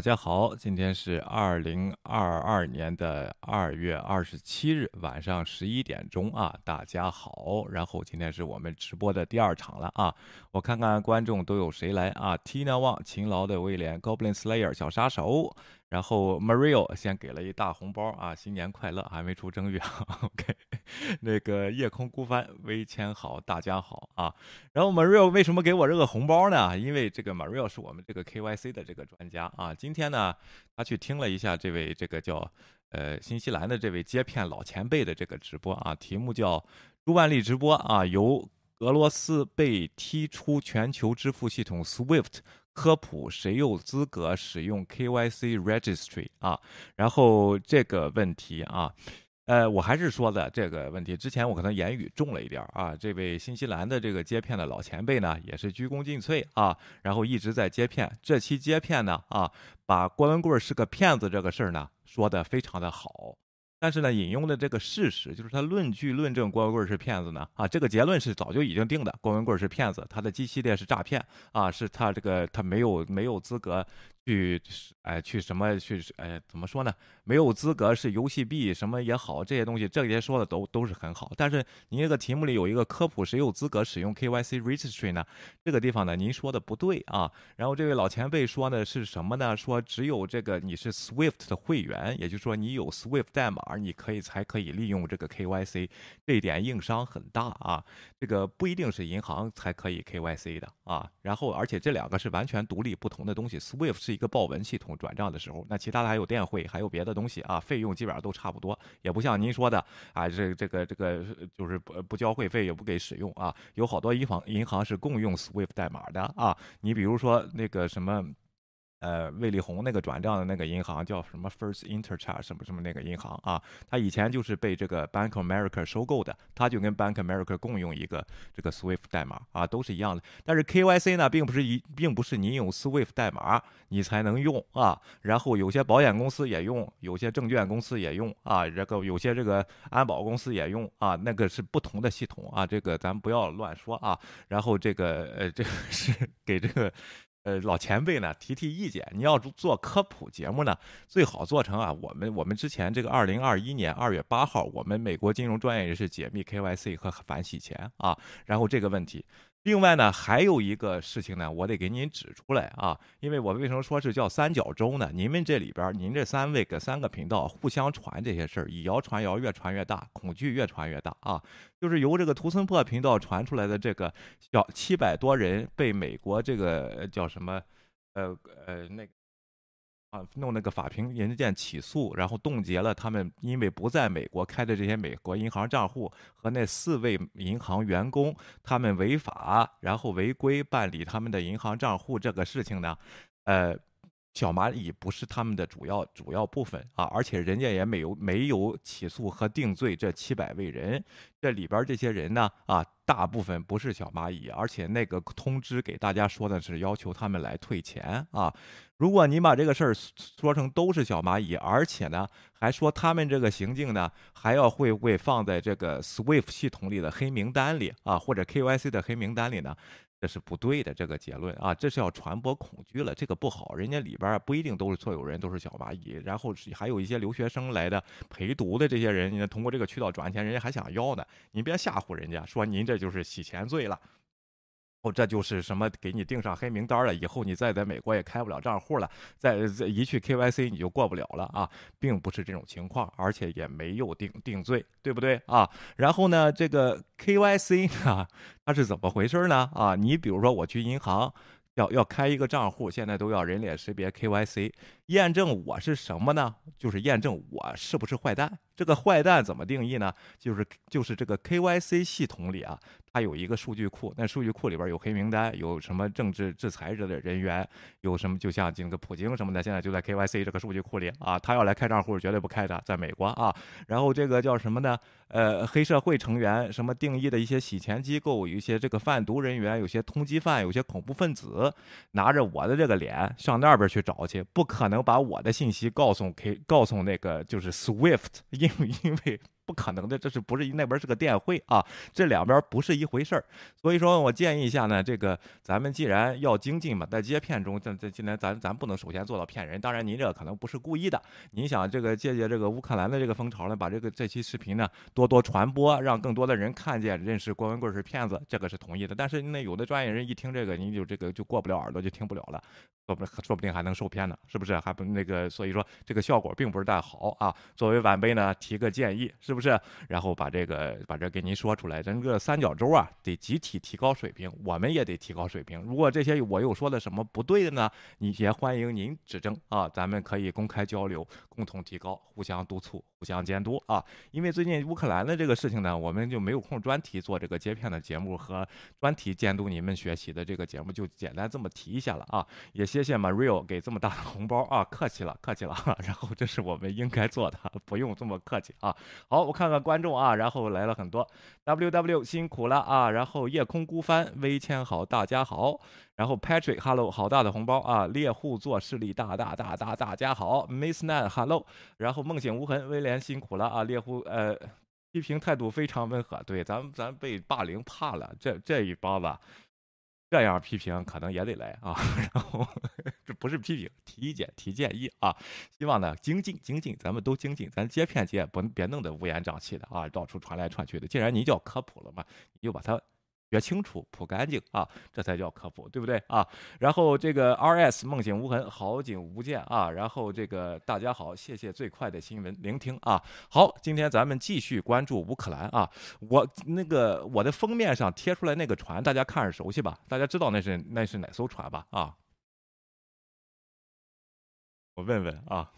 大家好，今天是二零二二年的二月二十七日晚上十一点钟啊，大家好。然后今天是我们直播的第二场了啊，我看看观众都有谁来啊？Tina Wang，勤劳的威廉，Goblin Slayer，小杀手。然后 Mario 先给了一大红包啊，新年快乐，还没出正月。OK，那个夜空孤帆，微谦好，大家好啊。然后 Mario 为什么给我这个红包呢？因为这个 Mario 是我们这个 KYC 的这个专家啊。今天呢，他去听了一下这位这个叫呃新西兰的这位接片老前辈的这个直播啊，题目叫朱万利直播啊，由俄罗斯被踢出全球支付系统 SWIFT。科普谁有资格使用 KYC Registry 啊？然后这个问题啊，呃，我还是说的这个问题。之前我可能言语重了一点啊。这位新西兰的这个接片的老前辈呢，也是鞠躬尽瘁啊，然后一直在接片。这期接片呢啊，把郭文贵是个骗子这个事儿呢说的非常的好。但是呢，引用的这个事实就是他论据论证郭文贵是骗子呢啊，这个结论是早就已经定的，郭文贵是骗子，他的 G 系列是诈骗啊，是他这个他没有没有资格。去，哎，去什么去？哎，怎么说呢？没有资格是游戏币什么也好，这些东西这些说的都都是很好。但是您这个题目里有一个科普，谁有资格使用 KYC Registry 呢？这个地方呢，您说的不对啊。然后这位老前辈说的是什么呢？说只有这个你是 SWIFT 的会员，也就是说你有 SWIFT 代码，你可以才可以利用这个 KYC。这一点硬伤很大啊。这个不一定是银行才可以 KYC 的啊。然后而且这两个是完全独立不同的东西，SWIFT 是。一个报文系统转账的时候，那其他的还有电汇，还有别的东西啊，费用基本上都差不多，也不像您说的啊，这这个这个就是不不交会费也不给使用啊，有好多银行银行是共用 SWIFT 代码的啊，你比如说那个什么。呃，魏立红那个转账的那个银行叫什么 First Interchange 什么什么那个银行啊？他以前就是被这个 Bank America 收购的，他就跟 Bank America 共用一个这个 Swift 代码啊，都是一样的。但是 KYC 呢，并不是一，并不是你有 Swift 代码你才能用啊。然后有些保险公司也用，有些证券公司也用啊，这个有些这个安保公司也用啊，那个是不同的系统啊，这个咱不要乱说啊。然后这个呃，这个是 给这个。呃，老前辈呢提提意见，你要做科普节目呢，最好做成啊，我们我们之前这个二零二一年二月八号，我们美国金融专业人士解密 KYC 和反洗钱啊，然后这个问题。另外呢，还有一个事情呢，我得给您指出来啊，因为我为什么说是叫三角洲呢？您们这里边，您这三位个三个频道互相传这些事儿，以谣传谣，越传越大，恐惧越传越大啊！就是由这个图森破频道传出来的这个小七百多人被美国这个叫什么，呃呃那。啊，弄那个法庭人件起诉，然后冻结了他们因为不在美国开的这些美国银行账户和那四位银行员工他们违法，然后违规办理他们的银行账户这个事情呢，呃。小蚂蚁不是他们的主要主要部分啊，而且人家也没有没有起诉和定罪这七百位人，这里边这些人呢啊，大部分不是小蚂蚁，而且那个通知给大家说的是要求他们来退钱啊。如果你把这个事儿说成都是小蚂蚁，而且呢还说他们这个行径呢还要会会放在这个 SWIFT 系统里的黑名单里啊，或者 KYC 的黑名单里呢？这是不对的，这个结论啊，这是要传播恐惧了，这个不好。人家里边不一定都是所有人都是小蚂蚁，然后还有一些留学生来的陪读的这些人，你通过这个渠道转钱，人家还想要呢，您别吓唬人家，说您这就是洗钱罪了。哦，这就是什么给你定上黑名单了，以后你再在美国也开不了账户了，再再一去 KYC 你就过不了了啊，并不是这种情况，而且也没有定定罪，对不对啊？然后呢，这个 KYC 啊，它是怎么回事呢？啊，你比如说我去银行要要开一个账户，现在都要人脸识别 KYC，验证我是什么呢？就是验证我是不是坏蛋。这个坏蛋怎么定义呢？就是就是这个 KYC 系统里啊。它有一个数据库，那数据库里边有黑名单，有什么政治制裁者的人员，有什么就像这个普京什么的，现在就在 KYC 这个数据库里啊。他要来开账户，绝对不开的，在美国啊。然后这个叫什么呢？呃，黑社会成员，什么定义的一些洗钱机构，有一些这个贩毒人员，有些通缉犯，有些恐怖分子，拿着我的这个脸上那边去找去，不可能把我的信息告诉 K，告诉那个就是 SWIFT，因为因为。不可能的，这是不是那边是个电汇啊？这两边不是一回事儿。所以说我建议一下呢，这个咱们既然要精进嘛，在接片中，这这今天咱咱不能首先做到骗人。当然您这可能不是故意的，您想这个借借这个乌克兰的这个风潮呢，把这个这期视频呢多多传播，让更多的人看见认识郭文贵是骗子，这个是同意的。但是那有的专业人一听这个，你就这个就过不了耳朵，就听不了了，说不说不定还能受骗呢，是不是？还不那个，所以说这个效果并不是太好啊。作为晚辈呢，提个建议，是不是？不是然后把这个把这给您说出来，咱这个三角洲啊，得集体提高水平，我们也得提高水平。如果这些我又说的什么不对的呢？你也欢迎您指正啊，咱们可以公开交流，共同提高，互相督促，互相监督啊。因为最近乌克兰的这个事情呢，我们就没有空专题做这个接片的节目和专题监督你们学习的这个节目，就简单这么提一下了啊。也谢谢 Mario 给这么大的红包啊，客气了，客气了。然后这是我们应该做的，不用这么客气啊。好，我看看观众啊，然后来了很多，W W 辛苦了啊。然后夜空孤帆微签好，大家好。然后 Patrick Hello 好大的红包啊。猎户座势力大大大大大家好，Miss Nan Hello。然后梦醒无痕威廉辛苦了啊。猎户呃批评态度非常温和，对，咱咱被霸凌怕了，这这一帮子。这样批评可能也得来啊，然后这不是批评，提意见、提建议啊。希望呢精进精进，咱们都精进，咱接片接不别弄得乌烟瘴气的啊，到处传来传去的。既然您叫科普了嘛，你就把它。学清楚，铺干净啊，这才叫科普，对不对啊？然后这个 R S 梦醒无痕，好景无见啊。然后这个大家好，谢谢最快的新闻聆听啊。好，今天咱们继续关注乌克兰啊。我那个我的封面上贴出来那个船，大家看着熟悉吧？大家知道那是那是哪艘船吧？啊，我问问啊。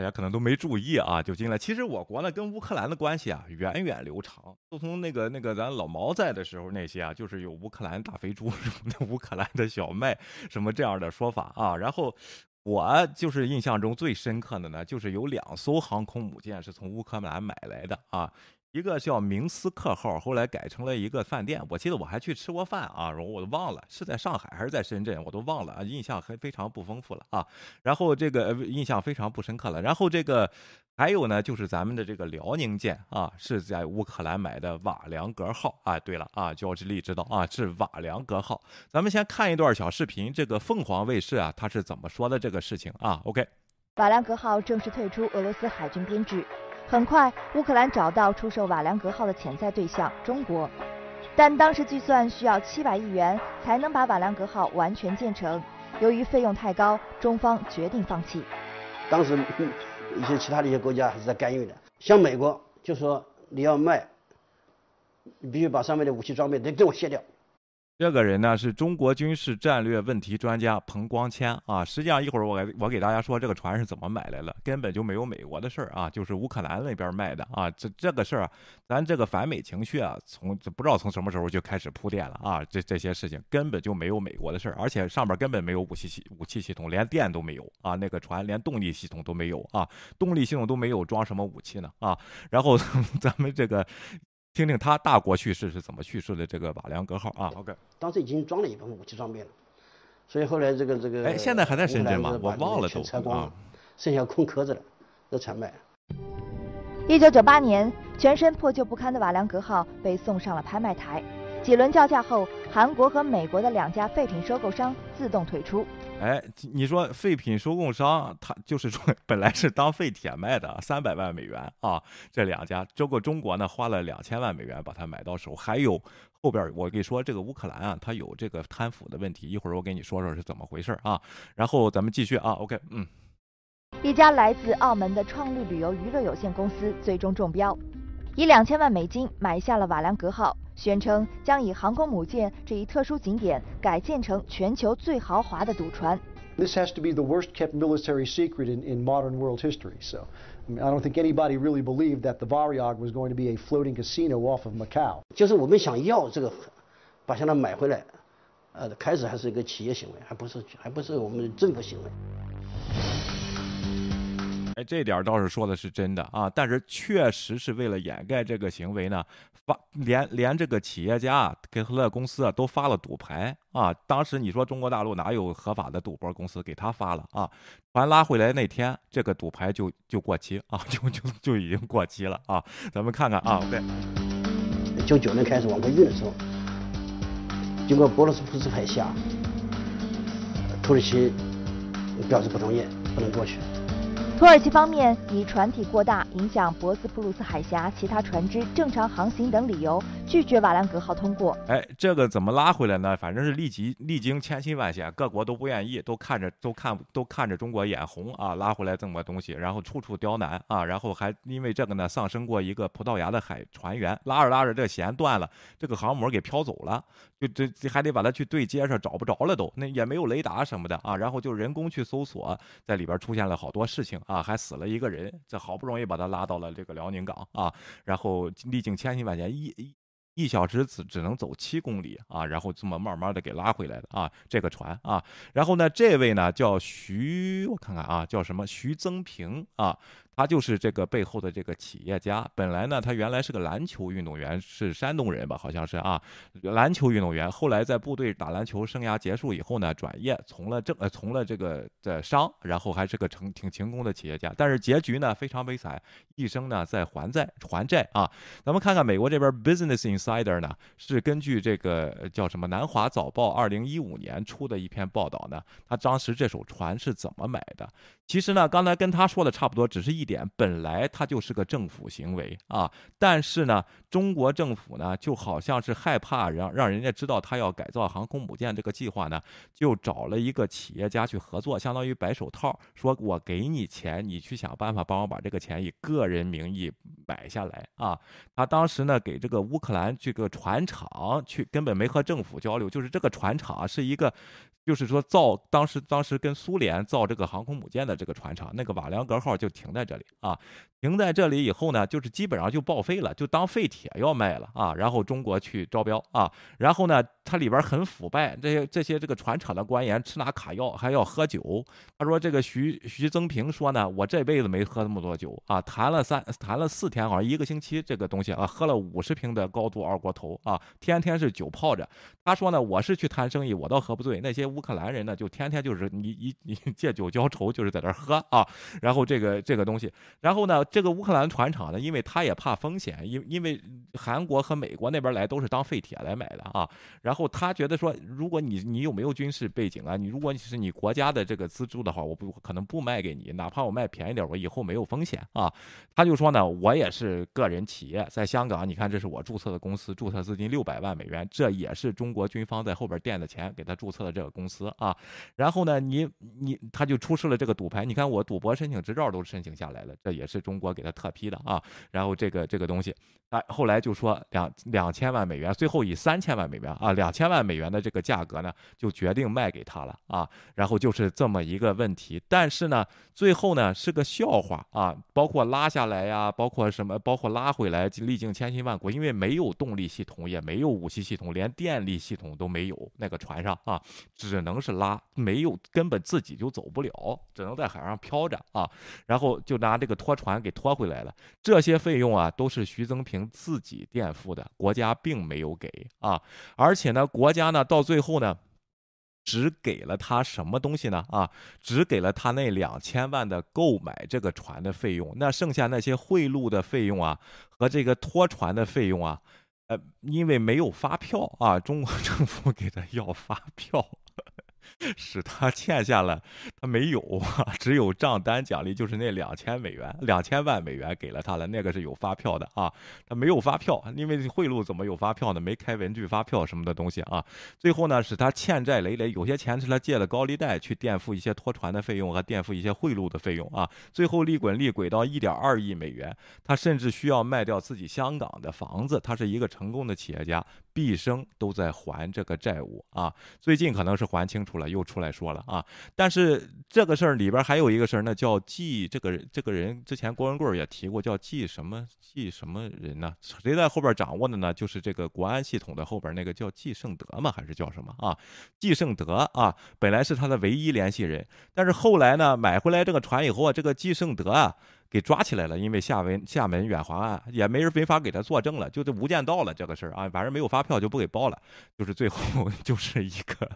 大家可能都没注意啊，就进来。其实我国呢跟乌克兰的关系啊源远流长，都从那个那个咱老毛在的时候那些啊，就是有乌克兰大肥猪 什么的，乌克兰的小麦什么这样的说法啊。然后我就是印象中最深刻的呢，就是有两艘航空母舰是从乌克兰买来的啊。一个叫明斯克号，后来改成了一个饭店。我记得我还去吃过饭啊，然后我都忘了是在上海还是在深圳，我都忘了啊，印象还非常不丰富了啊。然后这个印象非常不深刻了。然后这个还有呢，就是咱们的这个辽宁舰啊，是在乌克兰买的瓦良格号啊。对了啊，焦志力知道啊，是瓦良格号。咱们先看一段小视频，这个凤凰卫视啊，他是怎么说的这个事情啊？OK，瓦良格号正式退出俄罗斯海军编制。很快，乌克兰找到出售瓦良格号的潜在对象中国，但当时计算需要七百亿元才能把瓦良格号完全建成。由于费用太高，中方决定放弃。当时一些其他的一些国家还是在干预的，像美国就说你要卖，你必须把上面的武器装备得给我卸掉。这个人呢是中国军事战略问题专家彭光谦啊。实际上一会儿我给我给大家说这个船是怎么买来了，根本就没有美国的事儿啊，就是乌克兰那边卖的啊。这这个事儿，咱这个反美情绪啊，从不知道从什么时候就开始铺垫了啊。这这些事情根本就没有美国的事儿，而且上边根本没有武器系武器系统，连电都没有啊。那个船连动力系统都没有啊，动力系统都没有，装什么武器呢啊？然后 咱们这个。听听他大国叙事是怎么叙事的？这个瓦良格号啊，OK，当时已经装了一部分武器装备了，所以后来这个这个，哎，现在还在深圳吗？我忘了都啊，剩下空壳子了，都才卖。一九九八年，全身破旧不堪的瓦良格号被送上了拍卖台，几轮叫价后，韩国和美国的两家废品收购商自动退出。哎，你说废品收购商，他就是说本来是当废铁卖的，三百万美元啊，这两家，这个中国呢花了两千万美元把它买到手，还有后边我跟你说，这个乌克兰啊，它有这个贪腐的问题，一会儿我给你说说是怎么回事啊。然后咱们继续啊，OK，嗯，一家来自澳门的创绿旅游娱乐有限公司最终中标，以两千万美金买下了瓦良格号。宣称将以航空母舰这一特殊景点改建成全球最豪华的赌船。This has to be the worst kept military secret in, in modern world history. So I, mean, I don't think anybody really believed that the Varyag was going to be a floating casino off of Macau. 就是我们想要这个，把它买回来，呃，开始还是一个企业行为，还不是还不是我们政府行为。这点倒是说的是真的啊，但是确实是为了掩盖这个行为呢，发连连这个企业家给和乐公司啊都发了赌牌啊。当时你说中国大陆哪有合法的赌博公司给他发了啊？船拉回来那天，这个赌牌就就过期啊，就就就已经过期了啊。咱们看看啊，对，九九年开始往回运的时候，经过波罗斯普斯海峡，土耳其表示不同意，不能过去。土耳其方面以船体过大，影响博斯普鲁斯海峡其他船只正常航行等理由，拒绝瓦良格号通过。哎，这个怎么拉回来呢？反正是历经历经千辛万险，各国都不愿意，都看着都看都看着中国眼红啊，拉回来这么东西，然后处处刁难啊，然后还因为这个呢，丧生过一个葡萄牙的海船员，拉着拉着这弦断了，这个航母给飘走了，就这还得把它去对接上，找不着了都，那也没有雷达什么的啊，然后就人工去搜索，在里边出现了好多事情。啊，还死了一个人，这好不容易把他拉到了这个辽宁港啊，然后历经千辛万险，一一一小时只只能走七公里啊，然后这么慢慢的给拉回来的啊，这个船啊，然后呢，这位呢叫徐，我看看啊，叫什么徐增平啊。他就是这个背后的这个企业家。本来呢，他原来是个篮球运动员，是山东人吧？好像是啊，篮球运动员。后来在部队打篮球生涯结束以后呢，转业从了政呃从了这个的商，然后还是个成挺勤工的企业家。但是结局呢非常悲惨，一生呢在还债还债啊。咱们看看美国这边 Business Insider 呢，是根据这个叫什么南华早报二零一五年出的一篇报道呢，他当时这艘船是怎么买的？其实呢，刚才跟他说的差不多，只是一点，本来它就是个政府行为啊，但是呢，中国政府呢，就好像是害怕让让人家知道他要改造航空母舰这个计划呢，就找了一个企业家去合作，相当于白手套，说我给你钱，你去想办法帮我把这个钱以个人名义买下来啊。他当时呢，给这个乌克兰这个船厂去，根本没和政府交流，就是这个船厂是一个。就是说造当时当时跟苏联造这个航空母舰的这个船厂，那个瓦良格号就停在这里啊，停在这里以后呢，就是基本上就报废了，就当废铁要卖了啊。然后中国去招标啊，然后呢，它里边很腐败，这些这些这个船厂的官员吃拿卡要还要喝酒。他说这个徐徐增平说呢，我这辈子没喝那么多酒啊，谈了三谈了四天，好像一个星期这个东西啊，喝了五十瓶的高度二锅头啊，天天是酒泡着。他说呢，我是去谈生意，我倒喝不醉，那些。乌乌克兰人呢，就天天就是你一你借酒浇愁，就是在这喝啊。然后这个这个东西，然后呢，这个乌克兰船厂呢，因为他也怕风险，因因为韩国和美国那边来都是当废铁来买的啊。然后他觉得说，如果你你有没有军事背景啊？你如果你是你国家的这个资助的话，我不可能不卖给你，哪怕我卖便宜点，我以后没有风险啊。他就说呢，我也是个人企业，在香港，你看这是我注册的公司，注册资金六百万美元，这也是中国军方在后边垫的钱给他注册的这个。公司啊，然后呢，你你他就出示了这个赌牌，你看我赌博申请执照都申请下来了，这也是中国给他特批的啊。然后这个这个东西，哎，后来就说两两千万美元，最后以三千万美元啊，两千万美元的这个价格呢，就决定卖给他了啊。然后就是这么一个问题，但是呢，最后呢是个笑话啊，包括拉下来呀，包括什么，包括拉回来，历经千辛万苦，因为没有动力系统，也没有武器系统，连电力系统都没有，那个船上啊，只能是拉，没有根本自己就走不了，只能在海上漂着啊，然后就拿这个拖船给拖回来了。这些费用啊，都是徐增平自己己垫付的，国家并没有给啊。而且呢，国家呢到最后呢，只给了他什么东西呢？啊，只给了他那两千万的购买这个船的费用。那剩下那些贿赂的费用啊，和这个拖船的费用啊，呃，因为没有发票啊，中国政府给他要发票。使他欠下了，他没有啊，只有账单奖励，就是那两千美元，两千万美元给了他了，那个是有发票的啊，他没有发票，因为贿赂怎么有发票呢？没开文具发票什么的东西啊。最后呢，使他欠债累累，有些钱是他借了高利贷去垫付一些拖船的费用和垫付一些贿赂的费用啊。最后利滚利滚到一点二亿美元，他甚至需要卖掉自己香港的房子。他是一个成功的企业家，毕生都在还这个债务啊。最近可能是还清楚。了，又出来说了啊。但是这个事儿里边还有一个事儿，那叫季这个这个人，之前郭文贵也提过，叫季什么季什么人呢？谁在后边掌握的呢？就是这个国安系统的后边那个叫季胜德吗？还是叫什么啊？季胜德啊，本来是他的唯一联系人，但是后来呢，买回来这个船以后啊，这个季胜德啊。给抓起来了，因为厦门厦门远华案也没人没法给他作证了，就这无间道了这个事儿啊，反正没有发票就不给报了，就是最后 就是一个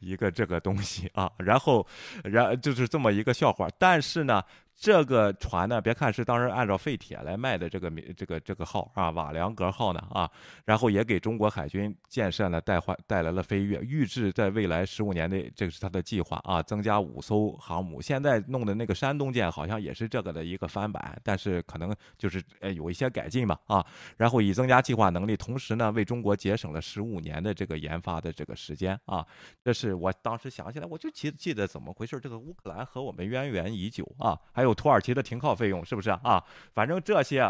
一个这个东西啊，然后然就是这么一个笑话，但是呢。这个船呢，别看是当时按照废铁来卖的这个名这个这个号啊，瓦良格号呢啊，然后也给中国海军建设呢带换带来了飞跃，预制在未来十五年内，这个是他的计划啊，增加五艘航母。现在弄的那个山东舰好像也是这个的一个翻版，但是可能就是呃有一些改进吧啊，然后以增加计划能力，同时呢为中国节省了十五年的这个研发的这个时间啊，这是我当时想起来，我就记记得怎么回事，这个乌克兰和我们渊源已久啊，还有。土耳其的停靠费用是不是啊？反正这些，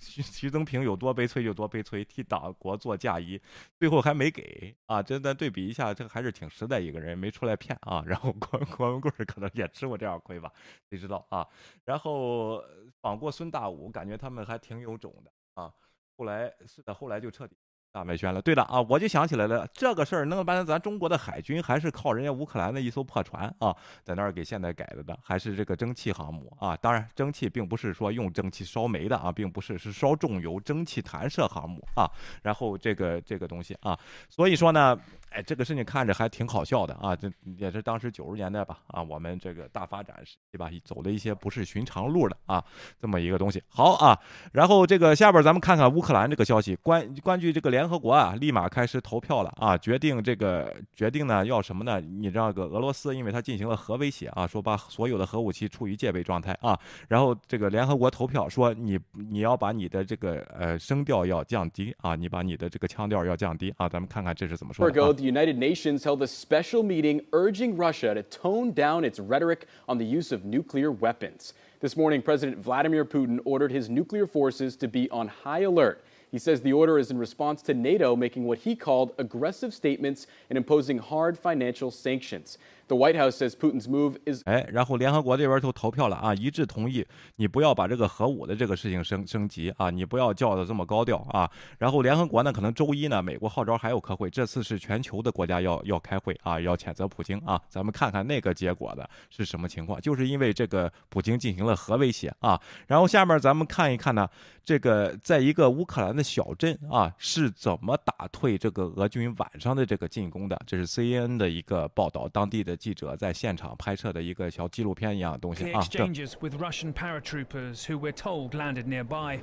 徐徐增平有多悲催就多悲催，替党国做嫁衣，最后还没给啊！真的对比一下，这还是挺实在一个人，没出来骗啊。然后郭郭文贵可能也吃过这样亏吧，谁知道啊？然后绑过孙大武，感觉他们还挺有种的啊。后来是的，后来就彻底。大外宣了，对的啊，我就想起来了，这个事儿弄半天，咱中国的海军还是靠人家乌克兰的一艘破船啊，在那儿给现在改的的，还是这个蒸汽航母啊。当然，蒸汽并不是说用蒸汽烧煤的啊，并不是，是烧重油蒸汽弹射航母啊。然后这个这个东西啊，所以说呢。哎，这个事情看着还挺好笑的啊！这也是当时九十年代吧啊，我们这个大发展时期吧，走了一些不是寻常路的啊，这么一个东西。好啊，然后这个下边咱们看看乌克兰这个消息，关关于这个联合国啊，立马开始投票了啊，决定这个决定呢要什么呢？你知道个俄罗斯，因为它进行了核威胁啊，说把所有的核武器处于戒备状态啊，然后这个联合国投票说你你要把你的这个呃声调要降低啊，你把你的这个腔调要降低啊，咱们看看这是怎么说的。The United Nations held a special meeting urging Russia to tone down its rhetoric on the use of nuclear weapons. This morning, President Vladimir Putin ordered his nuclear forces to be on high alert. He says the order is in response to NATO making what he called aggressive statements and imposing hard financial sanctions. The White House says Putin's move is 哎，然后联合国这边就投票了啊，一致同意你不要把这个核武的这个事情升升级啊，你不要叫的这么高调啊。然后联合国呢，可能周一呢，美国号召还有开会，这次是全球的国家要要开会啊，要谴责普京啊。咱们看看那个结果的是什么情况，就是因为这个普京进行了核威胁啊。然后下面咱们看一看呢，这个在一个乌克兰的小镇啊，是怎么打退这个俄军晚上的这个进攻的？这是 C N n 的一个报道，当地的。记者在现场拍摄的一个小纪录片一样的东西啊。Exchanges with Russian paratroopers who we're told landed nearby.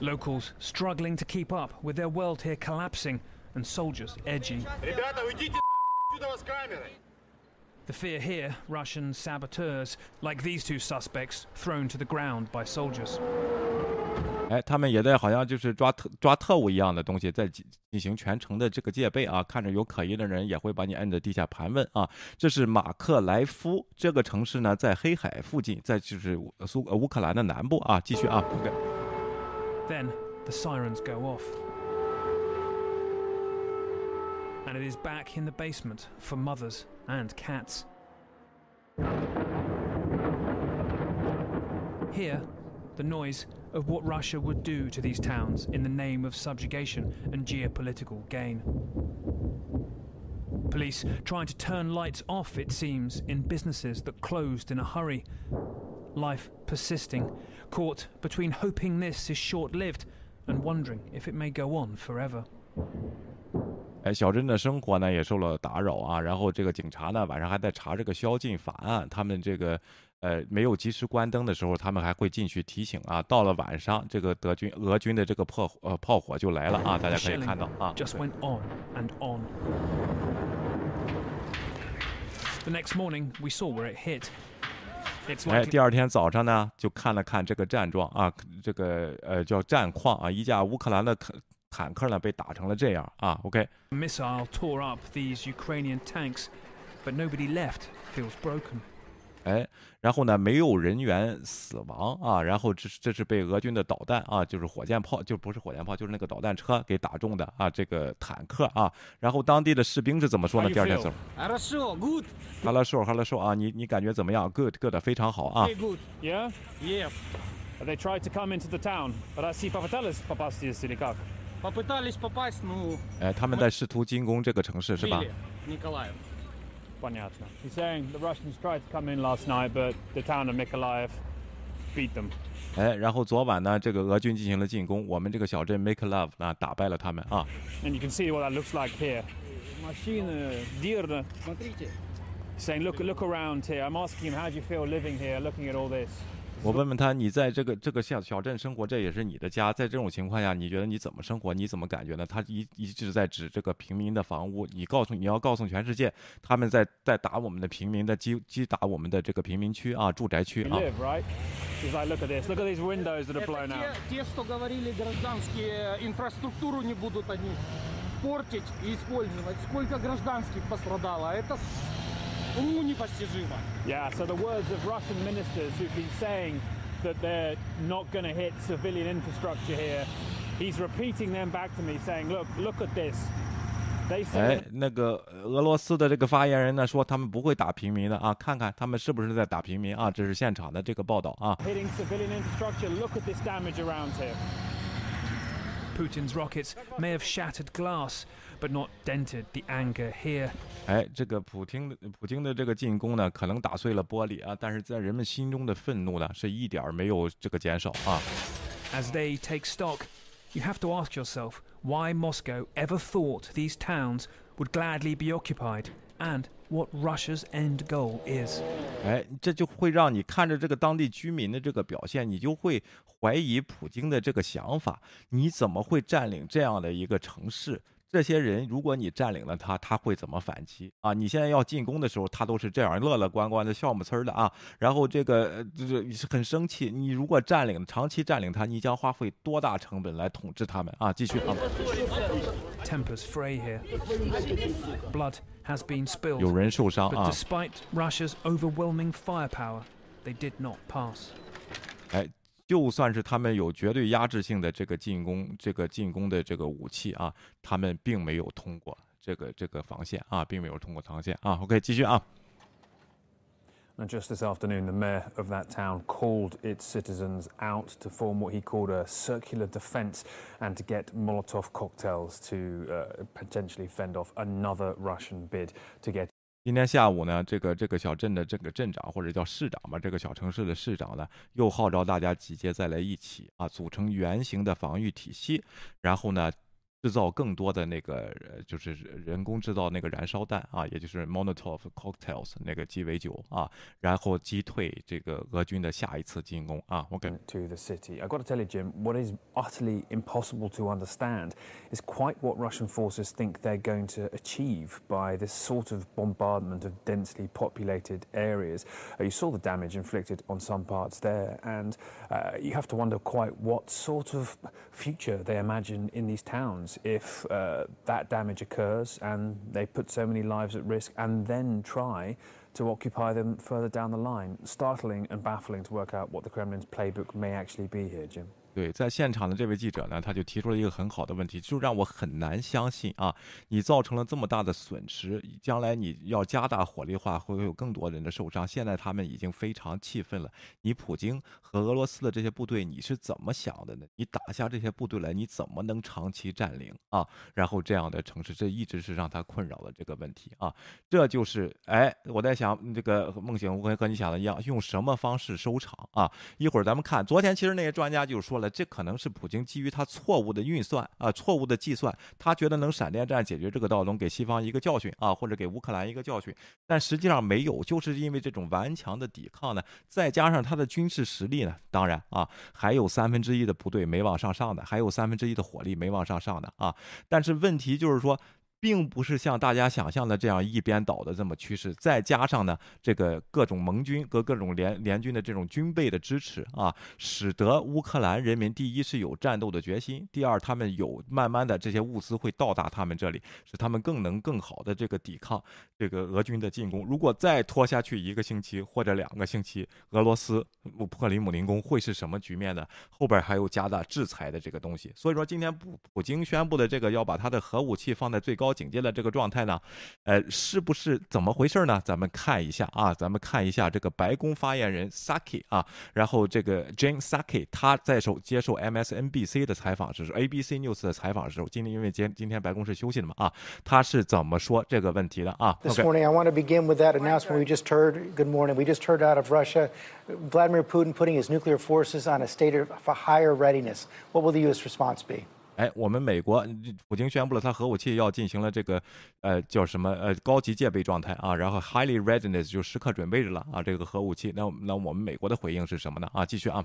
Locals struggling to keep up with their world here collapsing and soldiers edging. The fear here, Russian saboteurs, like these two suspects, thrown to the ground by soldiers. 哎，他们也在好像就是抓特抓特务一样的东西，在进进行全程的这个戒备啊，看着有可疑的人也会把你摁在地下盘问啊。这是马克莱夫这个城市呢，在黑海附近，在就是苏乌克兰的南部啊。继续啊。Then the sirens go off, and it is back in the basement for mothers and cats. Here, the noise of what Russia would do to these towns in the name of subjugation and geopolitical gain. Police trying to turn lights off, it seems, in businesses that closed in a hurry. Life persisting, caught between hoping this is short lived and wondering if it may go on forever. 哎，小镇的生活呢也受了打扰啊。然后这个警察呢晚上还在查这个宵禁法案，他们这个 呃没有及时关灯的时候，他们还会进去提醒啊。到了晚上，这个德军俄军的这个破呃炮火就来了啊，大家可以看到啊。Just went on and on. The next morning, we saw where it hit. 哎，第二天早上呢，就看了看这个战状啊，这个呃叫战况啊，一架乌克兰的坦坦克呢被打成了这样啊。OK。Missile tore up these Ukrainian tanks, but nobody left feels broken. 哎然后呢没有人员死亡啊然后这这是被俄军的导弹啊就是火箭炮就不是火箭炮就是那个导弹车给打中的啊这个坦克啊。然后当地的士兵是怎么说呢？第二天走哈拉瘦哈拉瘦啊你你感觉怎么样？Goodgood 非常好啊。Yeah，yeah，they tried to come into the town but i see papatalys papatalys papatalys papaismo 哎他们在试图进攻这个城市是吧？Понятно. He's saying the Russians tried to come in last night, but the town of Mykolaiv beat them. 哎，然后昨晚呢，这个俄军进行了进攻，我们这个小镇 Make Love 啊，打败了他们啊。And you can see what that looks like here. Машина, дирна. Смотрите. Saying, look, look around here. I'm asking him, how do you feel living here, looking at all this? 我问问他，你在这个这个小小镇生活，这也是你的家，在这种情况下，你觉得你怎么生活？你怎么感觉呢？他一一直在指这个平民的房屋，你告诉你要告诉全世界，他们在在打我们的平民的击击打我们的这个平民区啊，住宅区啊。Yeah, so the words of Russian ministers who've been saying that they're not going to hit civilian infrastructure here, he's repeating them back to me saying, look, look at this. 哎，那个俄罗斯的这个发言人呢说他们不会打平民的啊，看看他们是不是在打平民啊？这是现场的这个报道啊。Putin's rockets may have shattered glass, but not dented the anger here. 哎，这个普京的普京的这个进攻呢，可能打碎了玻璃啊，但是在人们心中的愤怒呢，是一点儿没有这个减少啊。As they take stock, you have to ask yourself why Moscow ever thought these towns would gladly be occupied and what Russia's end goal is. 哎，这就会让你看着这个当地居民的这个表现，你就会怀疑普京的这个想法。你怎么会占领这样的一个城市？这些人，如果你占领了他，他会怎么反击啊？你现在要进攻的时候，他都是这样乐乐观观的、笑么呲儿的啊。然后这个就是很生气。你如果占领，长期占领他，你将花费多大成本来统治他们啊？继续啊。Tempers fray here. Blood has been spilled. 有人受伤啊。Despite Russia's overwhelming firepower, they did not pass. 哎。就算是他们有绝对压制性的这个进攻，这个进攻的这个武器啊，他们并没有通过这个这个防线啊，并没有通过防线啊。OK，继续啊。And just this afternoon, the mayor of that town called its citizens out to form what he called a circular defense and to get Molotov cocktails to uh, potentially fend off another Russian bid to get 今天下午呢，这个这个小镇的这个镇长或者叫市长吧，这个小城市的市长呢，又号召大家集结再来一起啊，组成圆形的防御体系，然后呢。制造更多的那个，就是人工制造那个燃烧弹啊，也就是 Molotov cocktails 那个鸡尾酒啊，然后击退这个俄军的下一次进攻啊。OK。To the city, I got to tell you, Jim, what is utterly impossible to understand is quite what Russian forces think they're going to achieve by this sort of bombardment of densely populated areas. Uh, you saw the damage inflicted on some parts there, and uh, you have to wonder quite what sort of future they imagine in these towns if uh, that damage occurs and they put so many lives at risk and then try to occupy them further down the line. Startling and baffling to work out what the Kremlin's playbook may actually be here, Jim. 对，在现场的这位记者呢，他就提出了一个很好的问题，就让我很难相信啊，你造成了这么大的损失，将来你要加大火力化，会有更多人的受伤。现在他们已经非常气愤了。你普京和俄罗斯的这些部队，你是怎么想的呢？你打下这些部队来，你怎么能长期占领啊？然后这样的城市，这一直是让他困扰的这个问题啊。这就是哎，我在想，这个梦醒，我和你想的一样，用什么方式收场啊？一会儿咱们看，昨天其实那些专家就说。了，这可能是普京基于他错误的运算啊，错误的计算，他觉得能闪电战解决这个道中，给西方一个教训啊，或者给乌克兰一个教训，但实际上没有，就是因为这种顽强的抵抗呢，再加上他的军事实力呢，当然啊，还有三分之一的部队没往上上的，还有三分之一的火力没往上上的啊，但是问题就是说。并不是像大家想象的这样一边倒的这么趋势。再加上呢，这个各种盟军和各种联联军的这种军备的支持啊，使得乌克兰人民第一是有战斗的决心，第二他们有慢慢的这些物资会到达他们这里，使他们更能更好的这个抵抗这个俄军的进攻。如果再拖下去一个星期或者两个星期，俄罗斯破里姆林宫会是什么局面呢？后边还有加大制裁的这个东西。所以说，今天普普京宣布的这个要把他的核武器放在最高警戒的这个状态呢，呃，是不是怎么回事呢？咱们看一下啊，咱们看一下这个白宫发言人 Saki 啊，然后这个 Jane Saki 他在受接受 MSNBC 的采访时，ABC News 的采访时候，今天因为今今天白宫是休息的嘛啊，他是怎么说这个问题的啊？This morning, I want to begin with that announcement we just heard. Good morning. We just heard out of Russia, Vladimir Putin putting his nuclear forces on a state of higher readiness. What will the U.S. response be? 哎，我们美国普京宣布了，他核武器要进行了这个，呃，叫什么？呃，高级戒备状态啊，然后 highly readiness 就时刻准备着了啊，这个核武器。那那我们美国的回应是什么呢？啊，继续啊。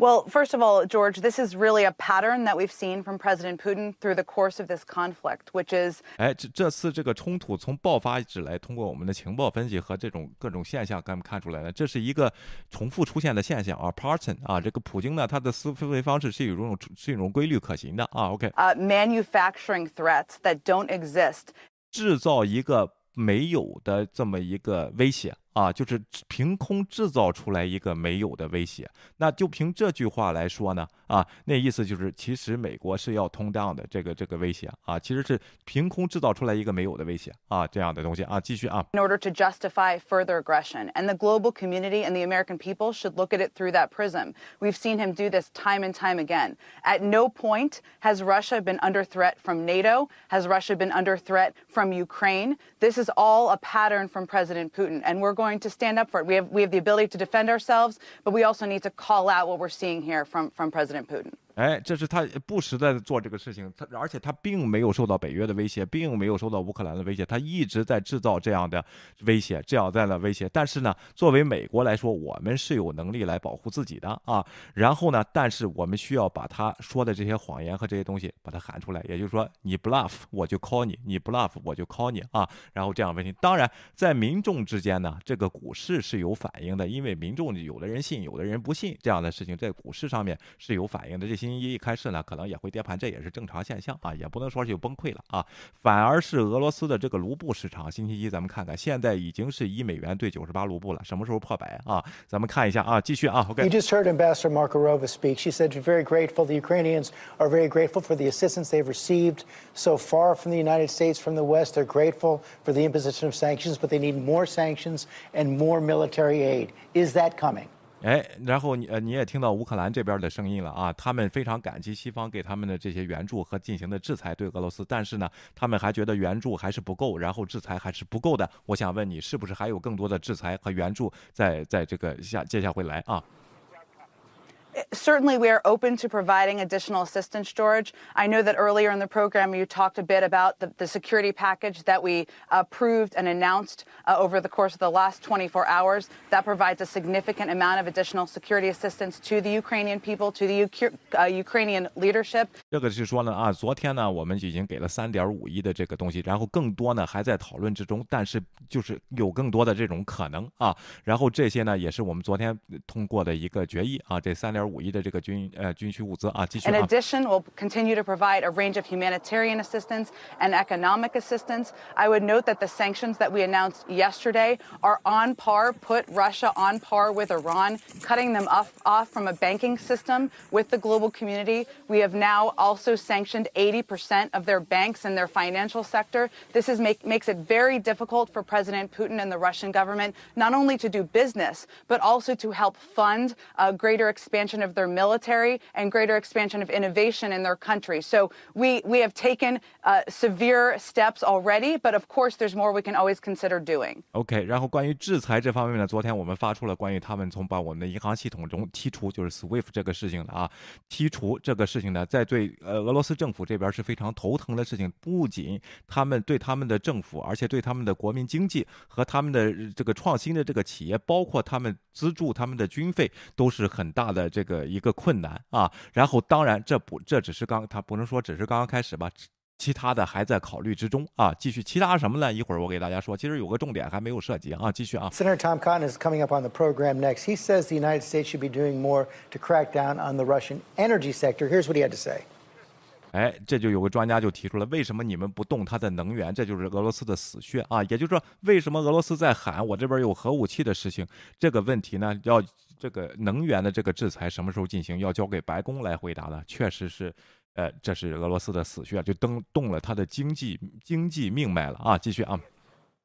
Well, first of all, George, this is really a pattern that we've seen from President Putin through the course of this conflict, which is 哎，这这次这个冲突从爆发以来，通过我们的情报分析和这种各种现象，咱们看出来了，这是一个重复出现的现象啊，pattern 啊，这个普京呢，他的思维方式是有一种是一种规律可行的啊，OK。呃，manufacturing threats that don't exist，制造一个没有的这么一个威胁。啊，就是凭空制造出来一个没有的威胁。那就凭这句话来说呢，啊，那意思就是，其实美国是要通胀的这个这个威胁啊，其实是凭空制造出来一个没有的威胁啊，这样的东西啊，继续啊。In order to justify further aggression, and the global community and the American people should look at it through that prism. We've seen him do this time and time again. At no point has Russia been under threat from NATO. Has Russia been under threat from Ukraine? This is all a pattern from President Putin, and we're going to stand up for it. We have we have the ability to defend ourselves, but we also need to call out what we're seeing here from from President Putin. 哎，这是他不时在做这个事情，他而且他并没有受到北约的威胁，并没有受到乌克兰的威胁，他一直在制造这样的威胁，这样在的威胁。但是呢，作为美国来说，我们是有能力来保护自己的啊。然后呢，但是我们需要把他说的这些谎言和这些东西把它喊出来，也就是说，你 bluff 我就 call 你，你 bluff 我就 call 你啊。然后这样问题，当然在民众之间呢，这个股市是有反应的，因为民众有的人信，有的人不信，这样的事情在股市上面是有反应的。这些。一一开市呢，可能也会跌盘，这也是正常现象啊，也不能说就崩溃了啊，反而是俄罗斯的这个卢布市场，星期一咱们看看，现在已经是一美元兑九十八卢布了，什么时候破百啊？咱们看一下啊，继续啊，OK。You just heard Ambassador Markarova speak. She said she's very grateful. The Ukrainians are very grateful for the assistance they've received so far from the United States, from the West. They're grateful for the imposition of sanctions, but they need more sanctions and more military aid. Is that coming? 哎，然后你呃你也听到乌克兰这边的声音了啊，他们非常感激西方给他们的这些援助和进行的制裁对俄罗斯，但是呢，他们还觉得援助还是不够，然后制裁还是不够的。我想问你，是不是还有更多的制裁和援助在在这个下接下会来啊 ？certainly we are open to providing additional assistance, George. I know that earlier in the program you talked a bit about the, the security package that we approved and announced uh, over the course of the last 24 hours. That provides a significant amount of additional security assistance to the Ukrainian people, to the U- uh, Ukrainian leadership. 这个是说呢啊，昨天呢我们已经给了三点五亿的这个东西，然后更多呢还在讨论之中，但是就是有更多的这种可能啊。然后这些呢也是我们昨天通过的一个决议啊，这三点。 In addition, we'll continue to provide a range of humanitarian assistance and economic assistance. I would note that the sanctions that we announced yesterday are on par, put Russia on par with Iran, cutting them off, off from a banking system with the global community. We have now also sanctioned 80% of their banks and their financial sector. This is make, makes it very difficult for President Putin and the Russian government not only to do business, but also to help fund a greater expansion of their military and greater expansion of innovation in their country. So we, we have taken uh, severe steps already, but of course there's more we can always consider doing. OK，然后关于制裁这方面呢，昨天我们发出了关于他们从把我们的银行系统中剔除，就是 SWIFT 这个事情的啊，剔除这个事情呢，在对呃俄罗斯政府这边是非常头疼的事情。不仅他们对他们的政府，而且对他们的国民经济和他们的这个创新的这个企业，包括他们资助他们的军费，都是很大的这个一个困难啊，然后当然这不这只是刚，他不能说只是刚刚开始吧。其他的还在考虑之中啊。继续，其他什么呢？一会儿我给大家说。其实有个重点还没有涉及啊。继续啊。Senator Tom Cotton is coming up on the program next. He says the United States should be doing more to crack down on the Russian energy sector. Here's what he had to say. 哎，这就有个专家就提出了，为什么你们不动它的能源？这就是俄罗斯的死穴啊！也就是说，为什么俄罗斯在喊我这边有核武器的事情？这个问题呢，要这个能源的这个制裁什么时候进行？要交给白宫来回答的。确实是，呃，这是俄罗斯的死穴，就登动了他的经济经济命脉了啊！继续啊。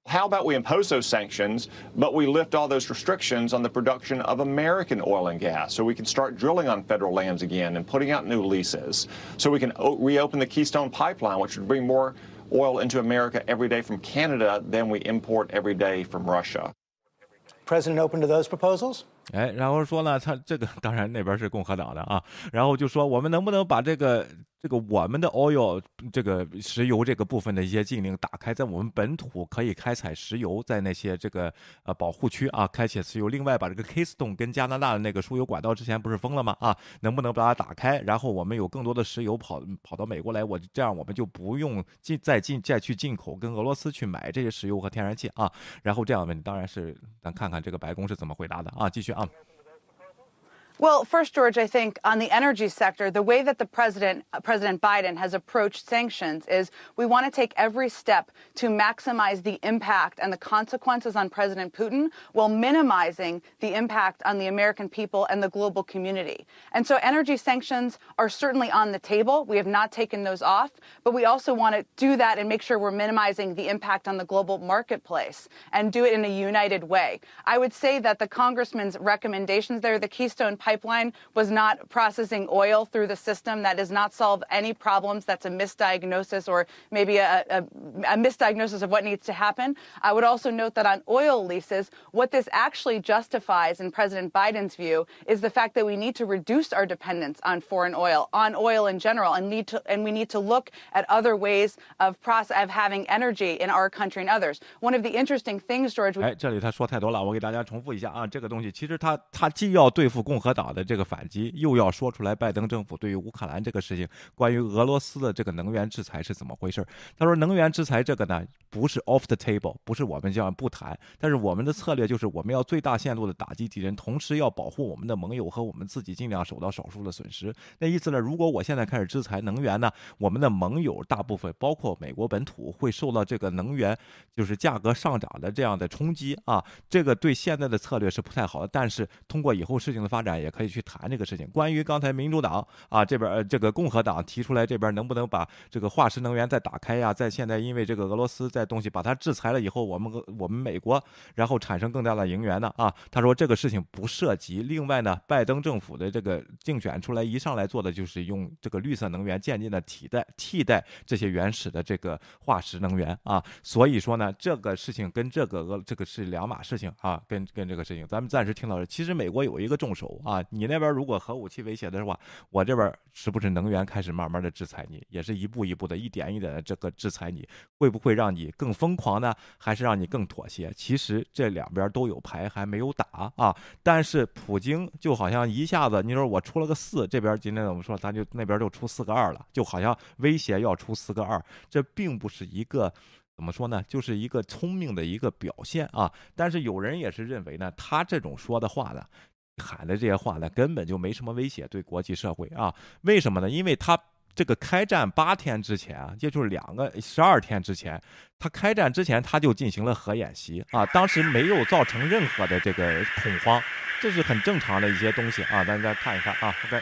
How about we impose those sanctions, but we lift all those restrictions on the production of American oil and gas so we can start drilling on federal lands again and putting out new leases, so we can reopen the Keystone Pipeline, which would bring more oil into America every day from Canada than we import every day from Russia. President open to those proposals? 哎，然后说呢，他这个当然那边是共和党的啊，然后就说我们能不能把这个 这个我们的 oil 这个石油这个部分的一些禁令打开，在我们本土可以开采石油，在那些这个呃保护区啊开启石油。另外，把这个 Keystone 跟加拿大的那个输油管道之前不是封了吗？啊，能不能把它打开？然后我们有更多的石油跑跑到美国来，我这样我们就不用进再进再去进口跟俄罗斯去买这些石油和天然气啊。然后这样的问题当然是咱看看这个白宫是怎么回答的啊，继续。啊。Well, first, George, I think on the energy sector, the way that the president, uh, President Biden, has approached sanctions is we want to take every step to maximize the impact and the consequences on President Putin while minimizing the impact on the American people and the global community. And so energy sanctions are certainly on the table. We have not taken those off, but we also want to do that and make sure we're minimizing the impact on the global marketplace and do it in a united way. I would say that the congressman's recommendations there, the Keystone pipeline was not processing oil through the system. That does not solve any problems. That's a misdiagnosis or maybe a, a, a misdiagnosis of what needs to happen. I would also note that on oil leases, what this actually justifies, in President Biden's view, is the fact that we need to reduce our dependence on foreign oil, on oil in general, and need to and we need to look at other ways of process of having energy in our country and others. One of the interesting things, George. 哎，这里他说太多了，我给大家重复一下啊，这个东西其实他他既要对付共和 党的这个反击，又要说出来拜登政府对于乌克兰这个事情，关于俄罗斯的这个能源制裁是怎么回事他说，能源制裁这个呢，不是 off the table，不是我们这样不谈，但是我们的策略就是我们要最大限度的打击敌人，同时要保护我们的盟友和我们自己，尽量受到少数的损失。那意思呢，如果我现在开始制裁能源呢，我们的盟友大部分包括美国本土会受到这个能源就是价格上涨的这样的冲击啊，这个对现在的策略是不太好的。但是通过以后事情的发展。也可以去谈这个事情。关于刚才民主党啊这边呃这个共和党提出来这边能不能把这个化石能源再打开呀？在现在因为这个俄罗斯在东西把它制裁了以后，我们我们美国然后产生更大的盈余呢啊？他说这个事情不涉及。另外呢，拜登政府的这个竞选出来一上来做的就是用这个绿色能源渐进的替代替代这些原始的这个化石能源啊。所以说呢，这个事情跟这个俄这个是两码事情啊，跟跟这个事情，咱们暂时听到了。其实美国有一个重手啊。啊，你那边如果核武器威胁的话，我这边是不是能源开始慢慢的制裁你，也是一步一步的、一点一点的这个制裁你，会不会让你更疯狂呢？还是让你更妥协？其实这两边都有牌，还没有打啊。但是普京就好像一下子，你说我出了个四，这边今天怎么说，咱就那边就出四个二了，就好像威胁要出四个二，这并不是一个怎么说呢，就是一个聪明的一个表现啊。但是有人也是认为呢，他这种说的话呢。喊的这些话呢，根本就没什么威胁对国际社会啊？为什么呢？因为他这个开战八天之前啊，也就是两个十二天之前，他开战之前他就进行了核演习啊，当时没有造成任何的这个恐慌，这是很正常的一些东西啊。大家看一看啊，OK。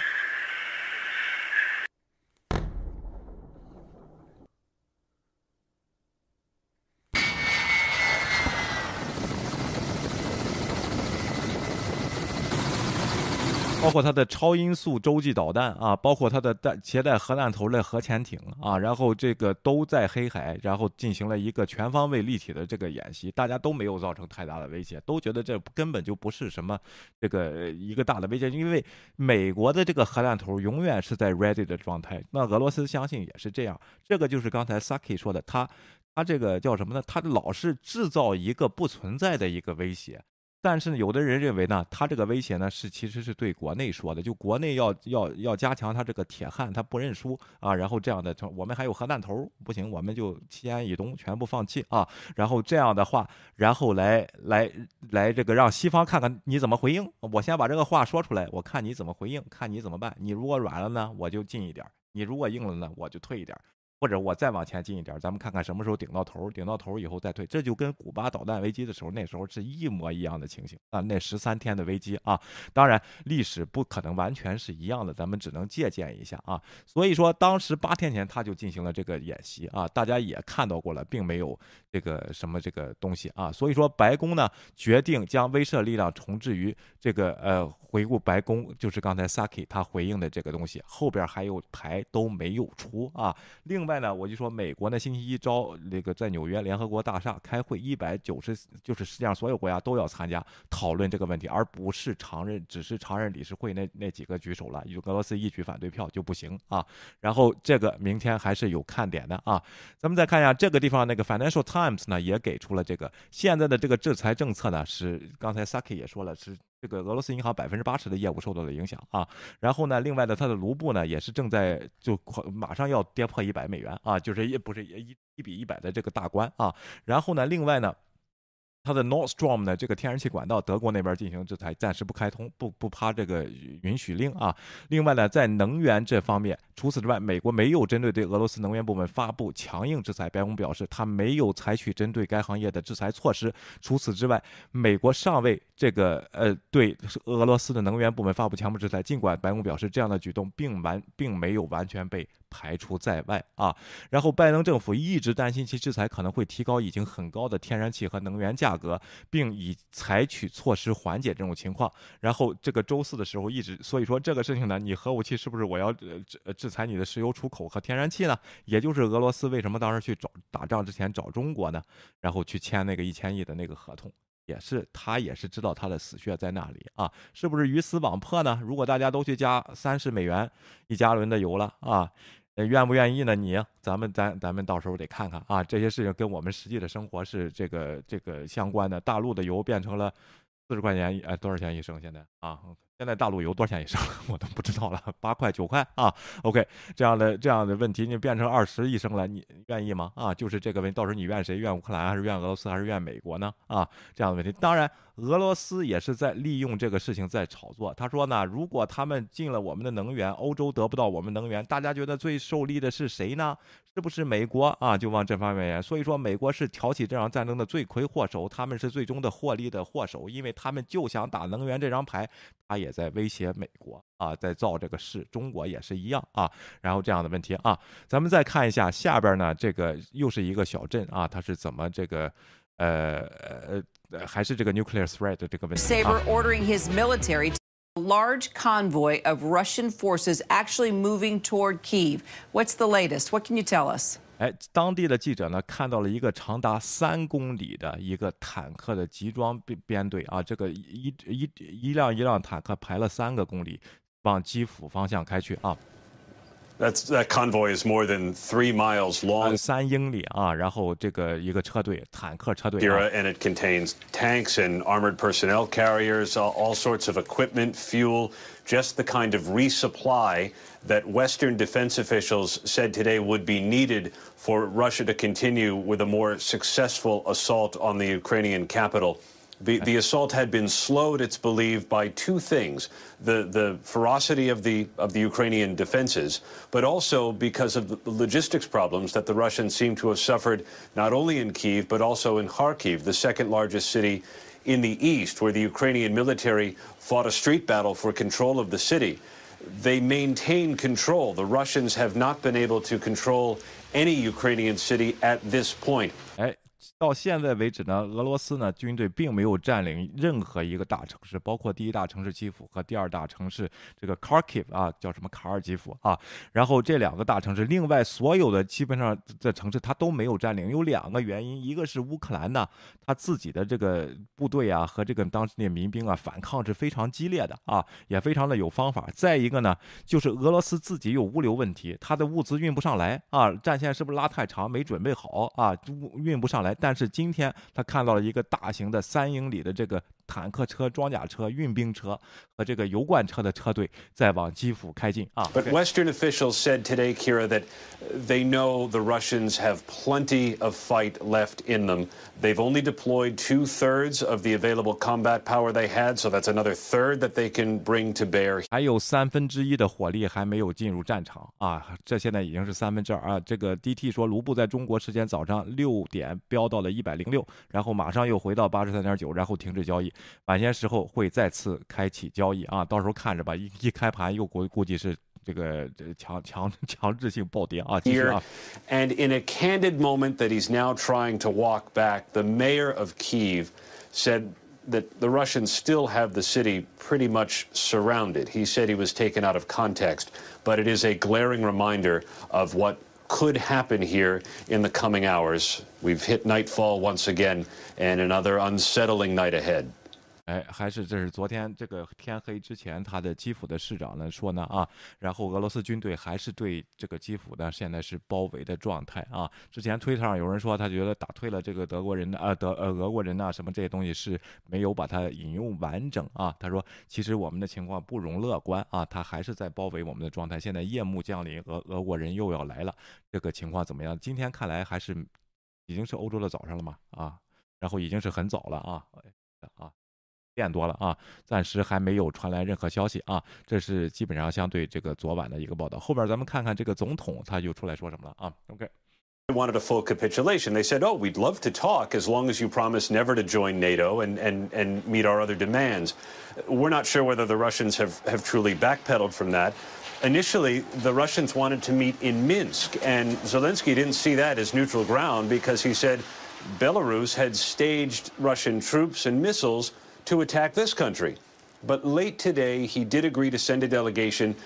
包括它的超音速洲际导弹啊，包括它的带携带核弹头的核潜艇啊，然后这个都在黑海，然后进行了一个全方位立体的这个演习，大家都没有造成太大的威胁，都觉得这根本就不是什么这个一个大的威胁，因为美国的这个核弹头永远是在 ready 的状态，那俄罗斯相信也是这样，这个就是刚才 Saki 说的，他他这个叫什么呢？他老是制造一个不存在的一个威胁。但是有的人认为呢，他这个威胁呢是其实是对国内说的，就国内要要要加强他这个铁汉，他不认输啊，然后这样的，我们还有核弹头，不行，我们就西安以东全部放弃啊，然后这样的话，然后来来来这个让西方看看你怎么回应，我先把这个话说出来，我看你怎么回应，看你怎么办，你如果软了呢，我就近一点；你如果硬了呢，我就退一点。或者我再往前进一点，咱们看看什么时候顶到头，顶到头以后再退，这就跟古巴导弹危机的时候那时候是一模一样的情形啊。那十三天的危机啊，当然历史不可能完全是一样的，咱们只能借鉴一下啊。所以说当时八天前他就进行了这个演习啊，大家也看到过了，并没有这个什么这个东西啊。所以说白宫呢决定将威慑力量重置于这个呃，回顾白宫就是刚才 Saki 他回应的这个东西，后边还有牌都没有出啊。另外。外呢，我就说美国呢，星期一招那个在纽约联合国大厦开会，一百九十就是世界上所有国家都要参加讨论这个问题，而不是常任，只是常任理事会那那几个举手了，有俄罗斯一举反对票就不行啊。然后这个明天还是有看点的啊。咱们再看一下这个地方，那个 Financial Times 呢也给出了这个现在的这个制裁政策呢，是刚才 Saki 也说了是。这个俄罗斯银行百分之八十的业务受到了影响啊，然后呢，另外呢，它的卢布呢也是正在就马上要跌破一百美元啊，就是也不是一一比一百的这个大关啊，然后呢，另外呢。它的 Nord Stream 呢，这个天然气管道，德国那边进行制裁，暂时不开通，不不趴这个允许令啊。另外呢，在能源这方面，除此之外，美国没有针对对俄罗斯能源部门发布强硬制裁。白宫表示，他没有采取针对该行业的制裁措施。除此之外，美国尚未这个呃对俄罗斯的能源部门发布强制制裁。尽管白宫表示，这样的举动并完并没有完全被。排除在外啊，然后拜登政府一直担心其制裁可能会提高已经很高的天然气和能源价格，并以采取措施缓解这种情况。然后这个周四的时候一直，所以说这个事情呢，你核武器是不是我要制制裁你的石油出口和天然气呢？也就是俄罗斯为什么当时去找打仗之前找中国呢？然后去签那个一千亿的那个合同。也是，他也是知道他的死穴在那里啊，是不是鱼死网破呢？如果大家都去加三十美元一加仑的油了啊，愿不愿意呢？你，咱们咱咱们到时候得看看啊，这些事情跟我们实际的生活是这个这个相关的。大陆的油变成了四十块钱，哎，多少钱一升？现在啊？现在大陆油多少钱一升？我都不知道了，八块九块啊？OK，这样的这样的问题，你变成二十一升了，你愿意吗？啊，就是这个问，到时候你怨谁？怨乌克兰还是怨俄罗斯还是怨美国呢？啊，这样的问题，当然俄罗斯也是在利用这个事情在炒作。他说呢，如果他们进了我们的能源，欧洲得不到我们能源，大家觉得最受利的是谁呢？是不是美国啊？就往这方面演。所以说，美国是挑起这场战争的罪魁祸首，他们是最终的获利的祸首，因为他们就想打能源这张牌，他也。在威胁美国啊，在造这个势，中国也是一样啊。然后这样的问题啊，咱们再看一下下边呢，这个又是一个小镇啊，它是怎么这个呃呃还是这个 nuclear threat 的这个问题。Saber ordering his military large convoy of Russian forces actually moving toward Kiev. What's the latest? What can you tell us? 哎，当地的记者呢看到了一个长达三公里的一个坦克的集装编编队啊，这个一一一辆一辆坦克排了三个公里，往基辅方向开去啊。That's that convoy is more than three miles long. 三英里啊，然后这个一个车队，坦克车队。And it contains tanks and armored personnel carriers, all sorts of equipment, fuel, just the kind of resupply that Western defense officials said today would be needed for Russia to continue with a more successful assault on the Ukrainian capital. The, the assault had been slowed, it's believed, by two things the, the ferocity of the, of the Ukrainian defenses, but also because of the logistics problems that the Russians seem to have suffered not only in Kiev, but also in Kharkiv, the second largest city in the east, where the Ukrainian military fought a street battle for control of the city. They maintain control. The Russians have not been able to control any Ukrainian city at this point. 到现在为止呢，俄罗斯呢军队并没有占领任何一个大城市，包括第一大城市基辅和第二大城市这个 Kharkiv 啊，叫什么卡尔基辅啊。然后这两个大城市，另外所有的基本上的城市它都没有占领。有两个原因，一个是乌克兰呢，他自己的这个部队啊和这个当时的民兵啊反抗是非常激烈的啊，也非常的有方法。再一个呢，就是俄罗斯自己有物流问题，他的物资运不上来啊，战线是不是拉太长，没准备好啊，运不上来。但但是今天他看到了一个大型的三英里的这个。坦克车、装甲车、运兵车和这个油罐车的车队在往基辅开进啊。But Western officials said today, Kira, that they know the Russians have plenty of fight left in them. They've only deployed two thirds of the available combat power they had, so that's another third that they can bring to bear. 还有三分之一的火力还没有进入战场啊，这现在已经是三分之二啊。这个 DT 说，卢布在中国时间早上六点飙到了一百零六，然后马上又回到八十三点九，然后停止交易。晚些时候会再次开启交易啊，到时候看着吧。一一开盘又估估计是这个这强强强制性暴跌啊，继续 Here, 啊。 and in a candid moment that he's now trying to walk back, the mayor of Kiev said that the Russians still have the city pretty much surrounded. He said he was taken out of context, but it is a glaring reminder of what could happen here in the coming hours. We've hit nightfall once again, and another unsettling night ahead. 哎，还是这是昨天这个天黑之前，他的基辅的市长呢说呢啊，然后俄罗斯军队还是对这个基辅呢现在是包围的状态啊。之前推特上有人说他觉得打退了这个德国人的啊德呃俄国人呐、什么这些东西是没有把它引用完整啊。他说其实我们的情况不容乐观啊，他还是在包围我们的状态。现在夜幕降临，俄俄国人又要来了，这个情况怎么样？今天看来还是已经是欧洲的早上了嘛啊，然后已经是很早了啊啊。变多了啊，暂时还没有传来任何消息啊，这是基本上相对这个昨晚的一个报道。后边咱们看看这个总统他就出来说什么了啊？OK。 They wanted a full capitulation. They said, oh, we'd love to talk as long as you promise never to join NATO and, and, and meet our other demands. We're not sure whether the Russians have, have truly backpedaled from that. Initially, the Russians wanted to meet in Minsk, and Zelensky didn't see that as neutral ground because he said Belarus had staged Russian troops and missiles to attack this country. But late today, he did agree to send a delegation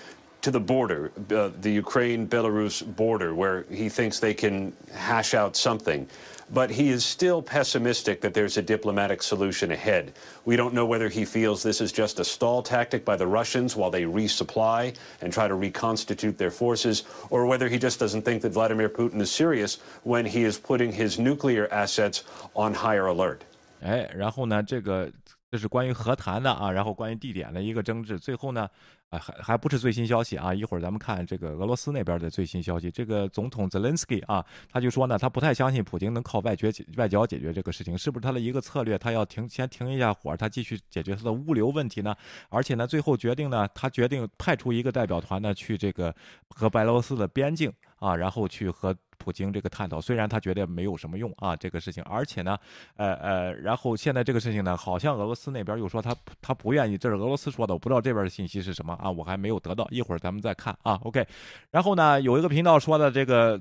to the border, uh, the Ukraine Belarus border, where he thinks they can hash out something. But he is still pessimistic that there's a diplomatic solution ahead. We don't know whether he feels this is just a stall tactic by the Russians while they resupply and try to reconstitute their forces, or whether he just doesn't think that Vladimir Putin is serious when he is putting his nuclear assets on higher alert. 哎，然后呢，这个 这是关于和谈的啊，然后关于地点的一个争执，最后呢，啊还还不是最新消息啊，一会儿咱们看这个俄罗斯那边的最新消息。这个总统泽连斯基啊，他就说呢，他不太相信普京能靠外决外交解决这个事情，是不是他的一个策略？他要停先停一下火，他继续解决他的物流问题呢？而且呢，最后决定呢，他决定派出一个代表团呢，去这个和白俄罗斯的边境啊，然后去和。普京这个探讨，虽然他觉得没有什么用啊，这个事情，而且呢，呃呃，然后现在这个事情呢，好像俄罗斯那边又说他他不愿意，这是俄罗斯说的，我不知道这边的信息是什么啊，我还没有得到，一会儿咱们再看啊，OK。然后呢，有一个频道说的这个。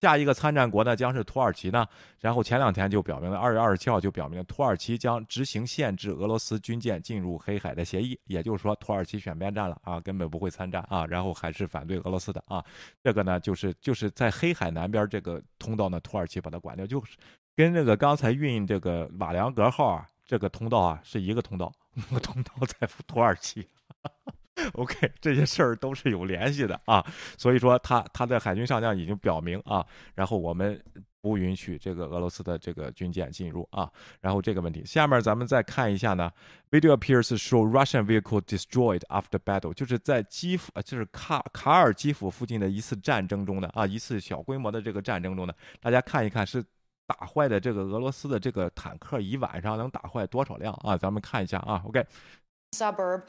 下一个参战国呢将是土耳其呢，然后前两天就表明了，二月二十七号就表明了土耳其将执行限制俄罗斯军舰进入黑海的协议，也就是说土耳其选边站了啊，根本不会参战啊，然后还是反对俄罗斯的啊，这个呢就是就是在黑海南边这个通道呢，土耳其把它管掉，就是跟这个刚才运这个瓦良格号啊这个通道啊是一个通道，那 个通道在土耳其。OK，这些事儿都是有联系的啊，所以说他他的海军上将已经表明啊，然后我们不允许这个俄罗斯的这个军舰进入啊，然后这个问题，下面咱们再看一下呢，video appears show Russian vehicle destroyed after battle，就是在基辅，就是卡卡尔基辅附近的一次战争中的啊，一次小规模的这个战争中的，大家看一看是打坏的这个俄罗斯的这个坦克一晚上能打坏多少辆啊？咱们看一下啊，OK。suburb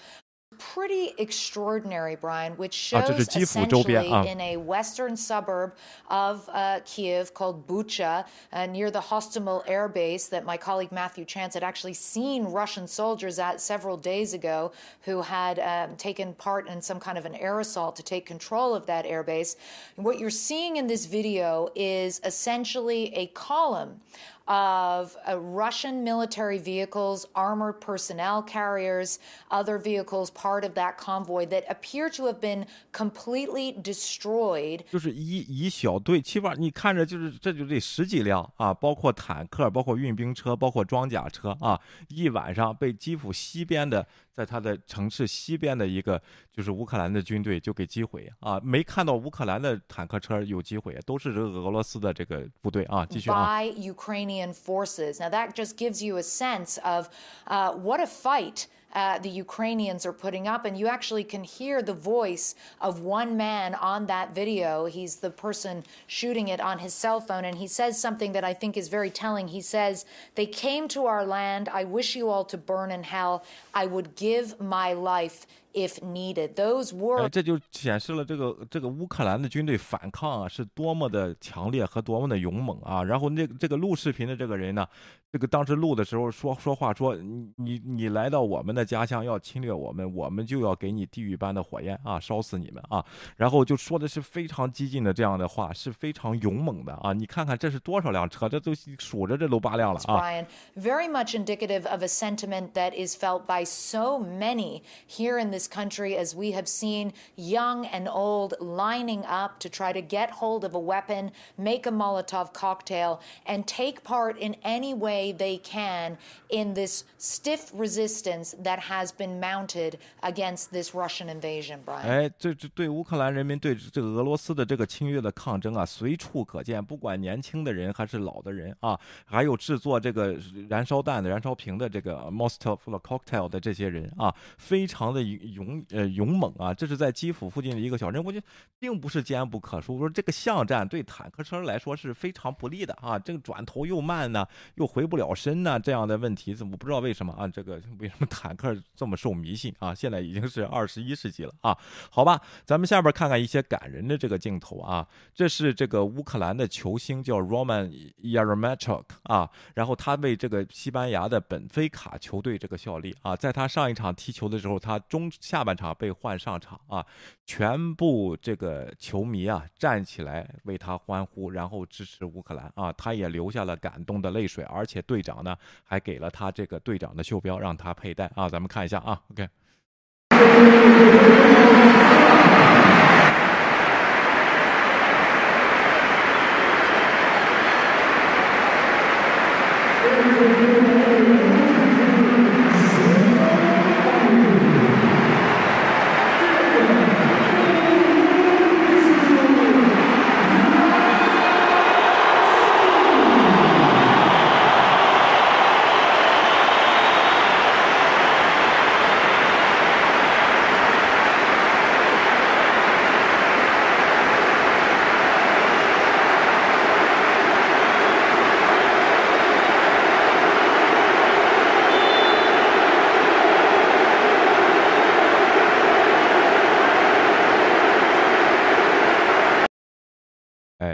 pretty extraordinary, Brian, which shows essentially in a western suburb of uh, Kiev called Bucha, uh, near the Hostomel air base that my colleague Matthew Chance had actually seen Russian soldiers at several days ago who had um, taken part in some kind of an air assault to take control of that airbase. What you're seeing in this video is essentially a column of uh, Russian military vehicles, armored personnel carriers, other vehicles part of that convoy that appear to have been completely destroyed. 就是一一小队，起码你看着就是这就得十几辆啊，包括坦克，包括运兵车，包括装甲车啊，一晚上被基辅西边的 在他的城市西边的一个就是乌克兰的军队就给击毁啊，没看到乌克兰的坦克车有击毁，都是这个俄罗斯的这个部队啊，继续啊。By Ukrainian forces. Now that just gives you a sense of uh, what a fight. Uh, the Ukrainians are putting up. And you actually can hear the voice of one man on that video. He's the person shooting it on his cell phone. And he says something that I think is very telling. He says, They came to our land. I wish you all to burn in hell. I would give my life if needed. Those were 这就显示了这个这个乌克兰的军队反抗啊是多么的强烈和多么的勇猛啊！然后那这个录视频的这个人呢，这个当时录的时候说说话说你你你来到我们的家乡要侵略我们，我们就要给你地狱般的火焰啊，烧死你们啊！然后就说的是非常激进的这样的话，是非常勇猛的啊！你看看这是多少辆车，这都数着这都八辆了啊！Brian, very much indicative of a sentiment that is felt by so many here in this this country as we have seen young and old lining up to try to get hold of a weapon, make a Molotov cocktail, and take part in any way they can in this stiff resistance that has been mounted against this Russian invasion, Brian. 哎，这这对乌克兰人民对这个俄罗斯的这个侵略的抗争啊，随处可见，不管年轻的人还是老的人啊，还有制作这个燃烧弹的、燃烧瓶的这个 Molotov cocktail 的这些人啊，非常的 勇呃勇猛啊！这是在基辅附近的一个小镇，我觉得并不是坚不可摧。说这个巷战对坦克车来说是非常不利的啊！这个转头又慢呢，又回不了身呢，这样的问题，怎么不知道为什么啊？这个为什么坦克这么受迷信啊？现在已经是二十一世纪了啊！好吧，咱们下边看看一些感人的这个镜头啊。这是这个乌克兰的球星叫 Roman Yaremchuk 啊，然后他为这个西班牙的本菲卡球队这个效力啊，在他上一场踢球的时候，他中下半。场被换上场啊，全部这个球迷啊站起来为他欢呼，然后支持乌克兰啊，他也流下了感动的泪水，而且队长呢还给了他这个队长的袖标让他佩戴啊，咱们看一下啊，OK。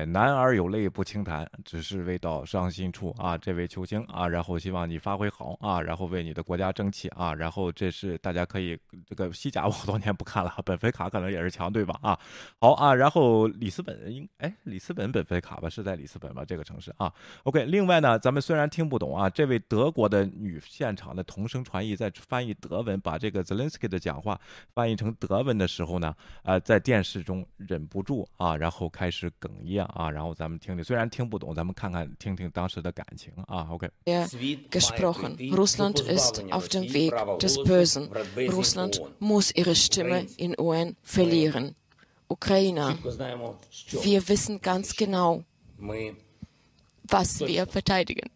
男儿有泪不轻弹，只是未到伤心处啊！这位球星啊，然后希望你发挥好啊，然后为你的国家争气啊！然后这是大家可以这个西甲我好多年不看了，本菲卡可能也是强队吧啊！好啊，然后里斯本应哎里斯本本菲卡吧是在里斯本吧这个城市啊？OK，另外呢，咱们虽然听不懂啊，这位德国的女现场的同声传译在翻译德文，把这个 Zelensky 的讲话翻译成德文的时候呢，呃，在电视中忍不住啊，然后开始哽咽啊。然后咱们听听，虽然听不懂，咱们看看听听当时的感情啊。OK。gesprochen. Russland ist auf dem Weg des Bösen. Russland muss ihre Stimme in UN verlieren. Ukrainer, wir wissen ganz genau, was wir verteidigen.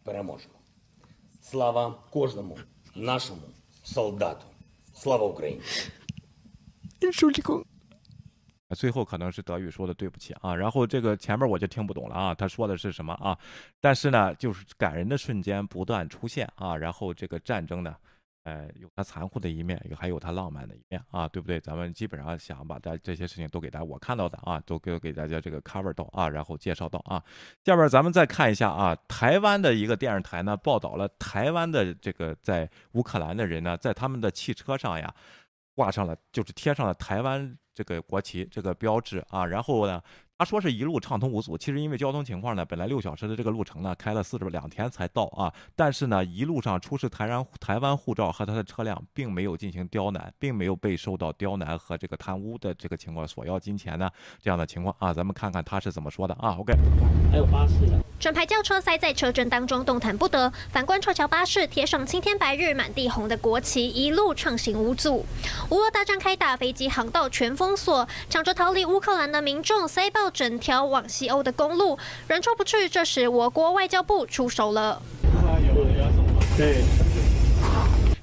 Слава кожному нашому солдату. Слава Україні. Entschuldigung. 最后可能是德语说的对不起啊，然后这个前面我就听不懂了啊，他说的是什么啊？但是呢，就是感人的瞬间不断出现啊，然后这个战争呢，呃，有它残酷的一面，也还有它浪漫的一面啊，对不对？咱们基本上想把这这些事情都给大家我看到的啊，都给给大家这个 cover 到啊，然后介绍到啊。下边咱们再看一下啊，台湾的一个电视台呢报道了台湾的这个在乌克兰的人呢，在他们的汽车上呀挂上了，就是贴上了台湾。这个国旗这个标志啊，然后呢，他说是一路畅通无阻，其实因为交通情况呢，本来六小时的这个路程呢，开了四十两天才到啊。但是呢，一路上出示台湾台湾护照和他的车辆，并没有进行刁难，并没有被受到刁难和这个贪污的这个情况索要金钱呢这样的情况啊。咱们看看他是怎么说的啊。OK，还有巴士呢，整排轿车塞在车阵当中，动弹不得。反观撤侨巴士，贴上青天白日满地红的国旗，一路畅行无阻。乌俄大战开打，飞机航道全封锁，抢着逃离乌克兰的民众塞爆整条往西欧的公路，人出不去。这时，我国外交部出手了。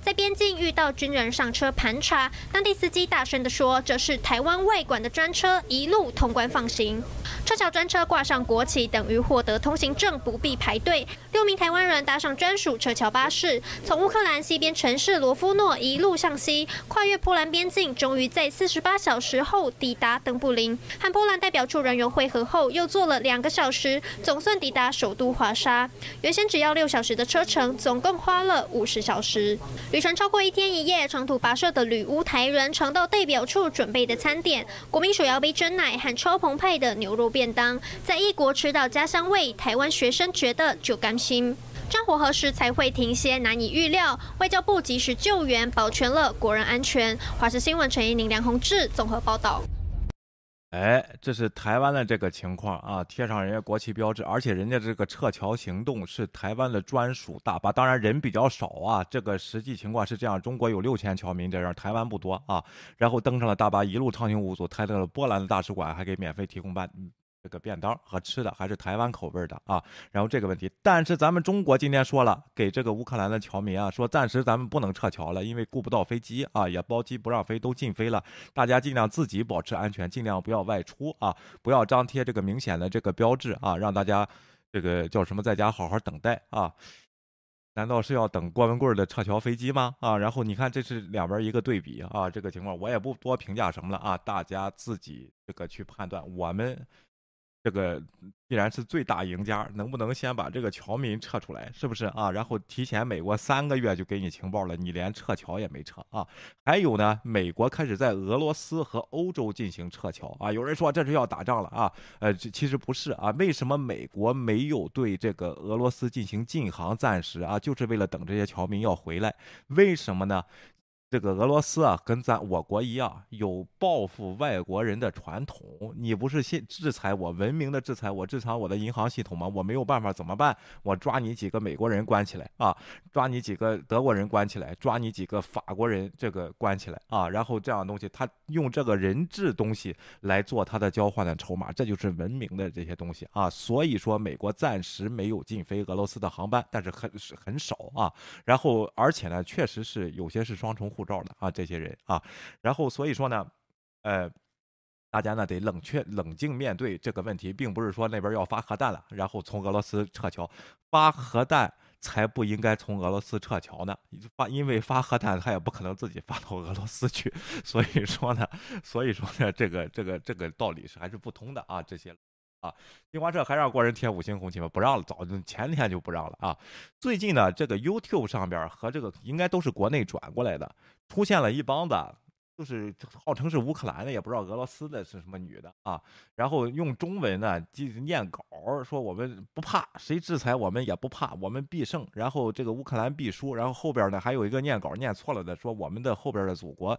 在边境遇到军人上车盘查，当地司机大声地说：“这是台湾外管的专车，一路通关放行。”撤侨专车挂上国旗，等于获得通行证，不必排队。六名台湾人搭上专属撤侨巴士，从乌克兰西边城市罗夫诺一路向西，跨越波兰边境，终于在四十八小时后抵达登布林。和波兰代表处人员会合后，又坐了两个小时，总算抵达首都华沙。原先只要六小时的车程，总共花了五十小时。旅程超过一天一夜，长途跋涉的旅乌台人尝到代表处准备的餐点，国民手摇杯真奶和超澎湃的牛肉便当，在异国吃到家乡味，台湾学生觉得就甘心。战火何时才会停歇，难以预料。外交部及时救援，保全了国人安全。华视新闻陈怡宁、梁宏志综合报道。哎，这是台湾的这个情况啊，贴上人家国旗标志，而且人家这个撤侨行动是台湾的专属大巴，当然人比较少啊。这个实际情况是这样：中国有六千侨民这样，台湾不多啊。然后登上了大巴，一路畅行无阻，开到了波兰的大使馆，还给免费提供办。这个便当和吃的还是台湾口味的啊，然后这个问题，但是咱们中国今天说了，给这个乌克兰的侨民啊，说暂时咱们不能撤侨了，因为顾不到飞机啊，也包机不让飞，都禁飞了，大家尽量自己保持安全，尽量不要外出啊，不要张贴这个明显的这个标志啊，让大家这个叫什么，在家好好等待啊。难道是要等郭文贵的撤侨飞机吗？啊，然后你看这是两边一个对比啊，这个情况我也不多评价什么了啊，大家自己这个去判断，我们。这个既然是最大赢家，能不能先把这个侨民撤出来？是不是啊？然后提前美国三个月就给你情报了，你连撤侨也没撤啊？还有呢，美国开始在俄罗斯和欧洲进行撤侨啊。有人说这是要打仗了啊？呃，其实不是啊。为什么美国没有对这个俄罗斯进行禁航暂时啊？就是为了等这些侨民要回来。为什么呢？这个俄罗斯啊，跟咱我国一样，有报复外国人的传统。你不是先制裁我，文明的制裁我，制裁我的银行系统吗？我没有办法，怎么办？我抓你几个美国人关起来啊，抓你几个德国人关起来，抓你几个法国人这个关起来啊，然后这样东西，他用这个人质东西来做他的交换的筹码，这就是文明的这些东西啊。所以说，美国暂时没有禁飞俄罗斯的航班，但是很是很少啊。然后，而且呢，确实是有些是双重。护照的啊，这些人啊，然后所以说呢，呃，大家呢得冷却、冷静面对这个问题，并不是说那边要发核弹了，然后从俄罗斯撤侨，发核弹才不应该从俄罗斯撤侨呢，发因为发核弹他也不可能自己发到俄罗斯去，所以说呢，所以说呢，这个这个这个道理是还是不通的啊，这些。啊，新华社还让国人贴五星红旗吗？不让了，早前天就不让了啊。最近呢，这个 YouTube 上边和这个应该都是国内转过来的，出现了一帮子，就是号称是乌克兰的，也不知道俄罗斯的是什么女的啊。然后用中文呢就念稿，说我们不怕，谁制裁我们也不怕，我们必胜。然后这个乌克兰必输。然后后边呢还有一个念稿念错了的，说我们的后边的祖国。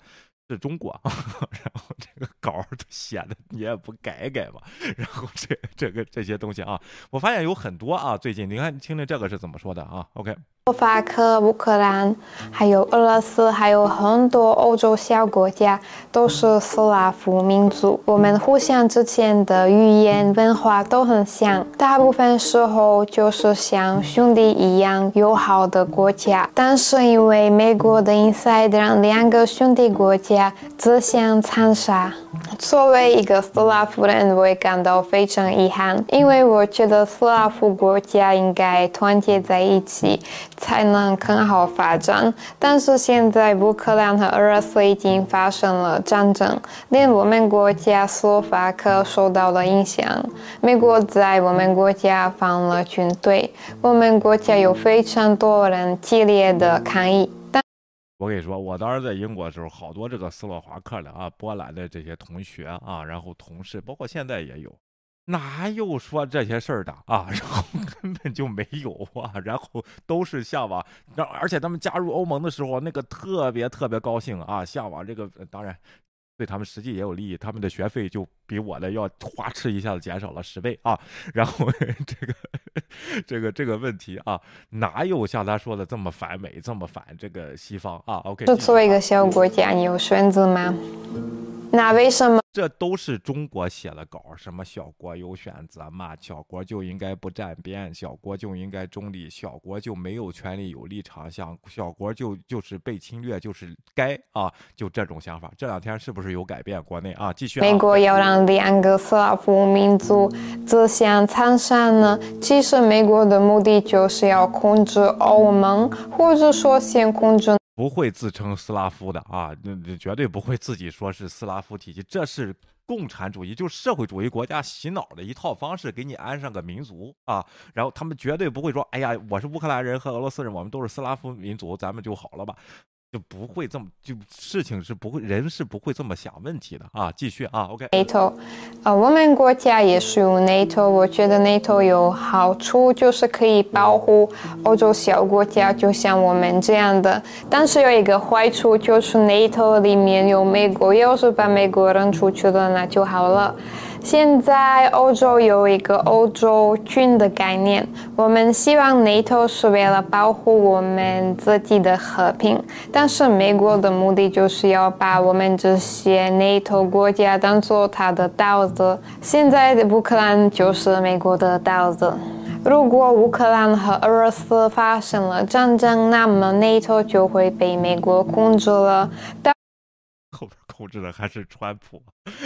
是中国，然后这个稿儿写的你也不改改吧，然后这这个这些东西啊，我发现有很多啊，最近你看听听这个是怎么说的啊？OK。斯洛伐克、乌克兰，还有俄罗斯，还有很多欧洲小国家，都是斯拉夫民族。我们互相之间的语言文化都很像，大部分时候就是像兄弟一样友好的国家。但是因为美国的 inside 让两个兄弟国家自相残杀，作为一个斯拉夫人，我也感到非常遗憾，因为我觉得斯拉夫国家应该团结在一起。才能更好发展，但是现在乌克兰和俄罗斯已经发生了战争，连我们国家斯洛伐克受到了影响。美国在我们国家放了军队，我们国家有非常多人激烈的抗议。我跟你说，我当时在英国的时候，好多这个斯洛伐克的啊、波兰的这些同学啊，然后同事，包括现在也有。哪有说这些事儿的啊？然后根本就没有啊，然后都是向往，然后而且他们加入欧盟的时候，那个特别特别高兴啊，向往这个，当然。对他们实际也有利益，他们的学费就比我的要花痴一下子减少了十倍啊！然后 这个这个这个问题啊，哪有像他说的这么反美，这么反这个西方啊？OK，作为一个小国家，你有选择吗？那为什么？这都是中国写的稿，什么小国有选择嘛？小国就应该不站边，小国就应该中立，小国就没有权利有立场，像小国就就是被侵略，就是该啊，就这种想法。这两天是不是有改变？国内啊，继续。美国要让两个斯拉夫民族自相残杀呢？其实美国的目的就是要控制欧盟，或者说先控制。不会自称斯拉夫的啊，那绝对不会自己说是斯拉夫体系，这是共产主义，就是社会主义国家洗脑的一套方式，给你安上个民族啊，然后他们绝对不会说，哎呀，我是乌克兰人和俄罗斯人，我们都是斯拉夫民族，咱们就好了吧。就不会这么就事情是不会人是不会这么想问题的啊！继续啊，OK。NATO，呃，我们国家也是用 NATO，我觉得 NATO 有好处，就是可以保护欧洲小国家，就像我们这样的。但是有一个坏处，就是 NATO 里面有美国，要是把美国扔出去了，那就好了。现在欧洲有一个欧洲军的概念，我们希望 NATO 是为了保护我们自己的和平，但是美国的目的就是要把我们这些 NATO 国家当做他的刀子。现在的乌克兰就是美国的刀子。如果乌克兰和俄罗斯发生了战争，那么 NATO 就会被美国控制了。控制的还是川普，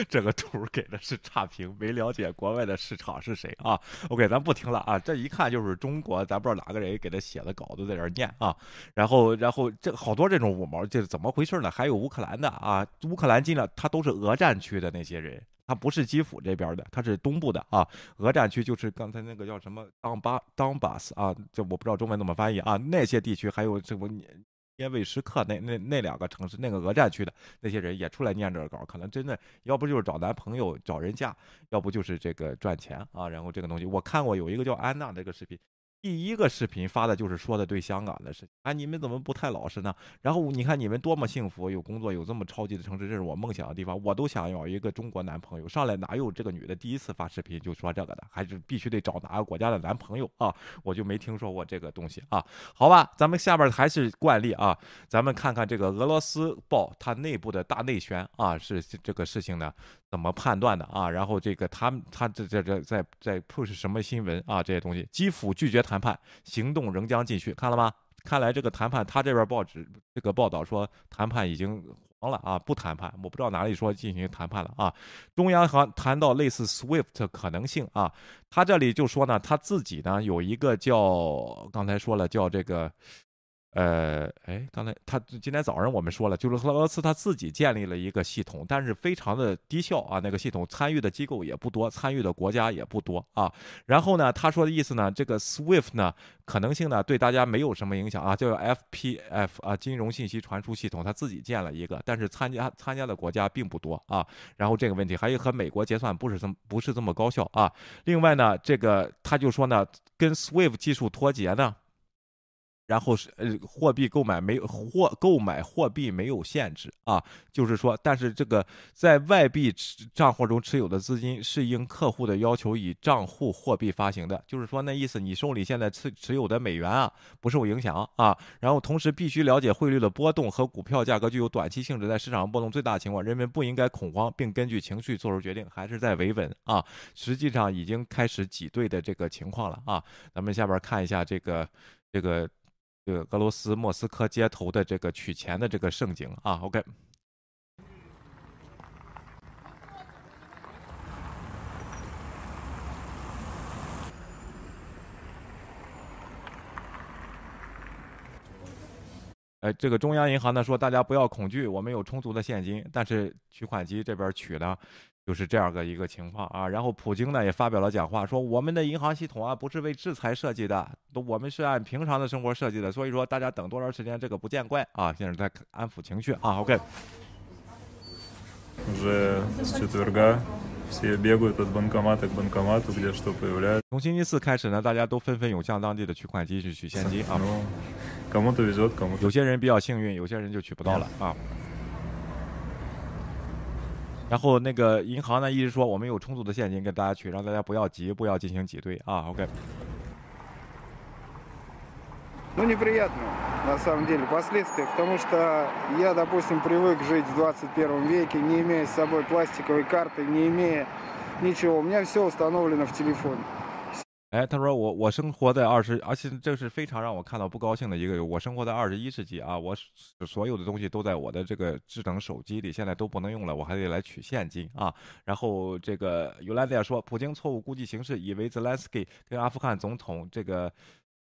这个图给的是差评，没了解国外的市场是谁啊？OK，咱不听了啊，这一看就是中国，咱不知道哪个人给他写的稿子在这念啊。然后，然后这好多这种五毛，这怎么回事呢？还有乌克兰的啊，乌克兰进了，他都是俄战区的那些人，他不是基辅这边的，他是东部的啊。俄战区就是刚才那个叫什么当巴当巴斯啊，这我不知道中文怎么翻译啊。那些地区还有这个。涅韦什克那那那两个城市，那个俄战区的那些人也出来念这个稿，可能真的要不就是找男朋友找人嫁，要不就是这个赚钱啊。然后这个东西我看过有一个叫安娜这个视频。第一个视频发的就是说的对香港的事情啊，你们怎么不太老实呢？然后你看你们多么幸福，有工作，有这么超级的城市，这是我梦想的地方，我都想要一个中国男朋友。上来哪有这个女的第一次发视频就说这个的，还是必须得找哪个国家的男朋友啊？我就没听说过这个东西啊。好吧，咱们下边还是惯例啊，咱们看看这个俄罗斯报它内部的大内宣啊，是这个事情呢。怎么判断的啊？然后这个他们他这这这在在 push 什么新闻啊？这些东西，基辅拒绝谈判，行动仍将继续。看了吗？看来这个谈判，他这边报纸这个报道说谈判已经黄了啊，不谈判。我不知道哪里说进行谈判了啊。中央行谈到类似 SWIFT 可能性啊，他这里就说呢，他自己呢有一个叫刚才说了叫这个。呃，哎，刚才他今天早上我们说了，就是俄罗斯他自己建立了一个系统，但是非常的低效啊。那个系统参与的机构也不多，参与的国家也不多啊。然后呢，他说的意思呢，这个 SWIFT 呢，可能性呢对大家没有什么影响啊，叫 FPF 啊，金融信息传输系统，他自己建了一个，但是参加参加的国家并不多啊。然后这个问题还有和美国结算不是这么不是这么高效啊。另外呢，这个他就说呢，跟 SWIFT 技术脱节呢。然后是呃，货币购买没有货购买货币没有限制啊，就是说，但是这个在外币账户中持有的资金是应客户的要求以账户货币发行的，就是说那意思，你手里现在持持有的美元啊不受影响啊，然后同时必须了解汇率的波动和股票价格具有短期性质，在市场波动最大情况，人们不应该恐慌，并根据情绪做出决定，还是在维稳啊，实际上已经开始挤兑的这个情况了啊，咱们下边看一下这个这个。这个俄罗斯莫斯科街头的这个取钱的这个盛景啊，OK。哎，这个中央银行呢说大家不要恐惧，我们有充足的现金，但是取款机这边取呢。就是这样的一个情况啊，然后普京呢也发表了讲话，说我们的银行系统啊不是为制裁设计的，我们是按平常的生活设计的，所以说大家等多长时间这个不见怪啊，现在在安抚情绪啊，OK。从星期四开始呢，大家都纷纷涌向当地的取款机去取现金啊。有些人比较幸运，有些人就取不到了啊。然后那个银行呢，一直说我们有充足的现金给大家取，让大家不要急，不要进行挤兑啊。OK。Ну, неприятно, на самом деле, последствия, потому что я, допустим, привык жить в 21 веке, не имея с собой пластиковой карты, не имея ничего. У меня все установлено в телефоне. 哎，他说我我生活在二十，而且这是非常让我看到不高兴的一个。我生活在二十一世纪啊，我所有的东西都在我的这个智能手机里，现在都不能用了，我还得来取现金啊。然后这个尤兰迪亚说，普京错误估计形势，以为泽连斯基跟阿富汗总统这个。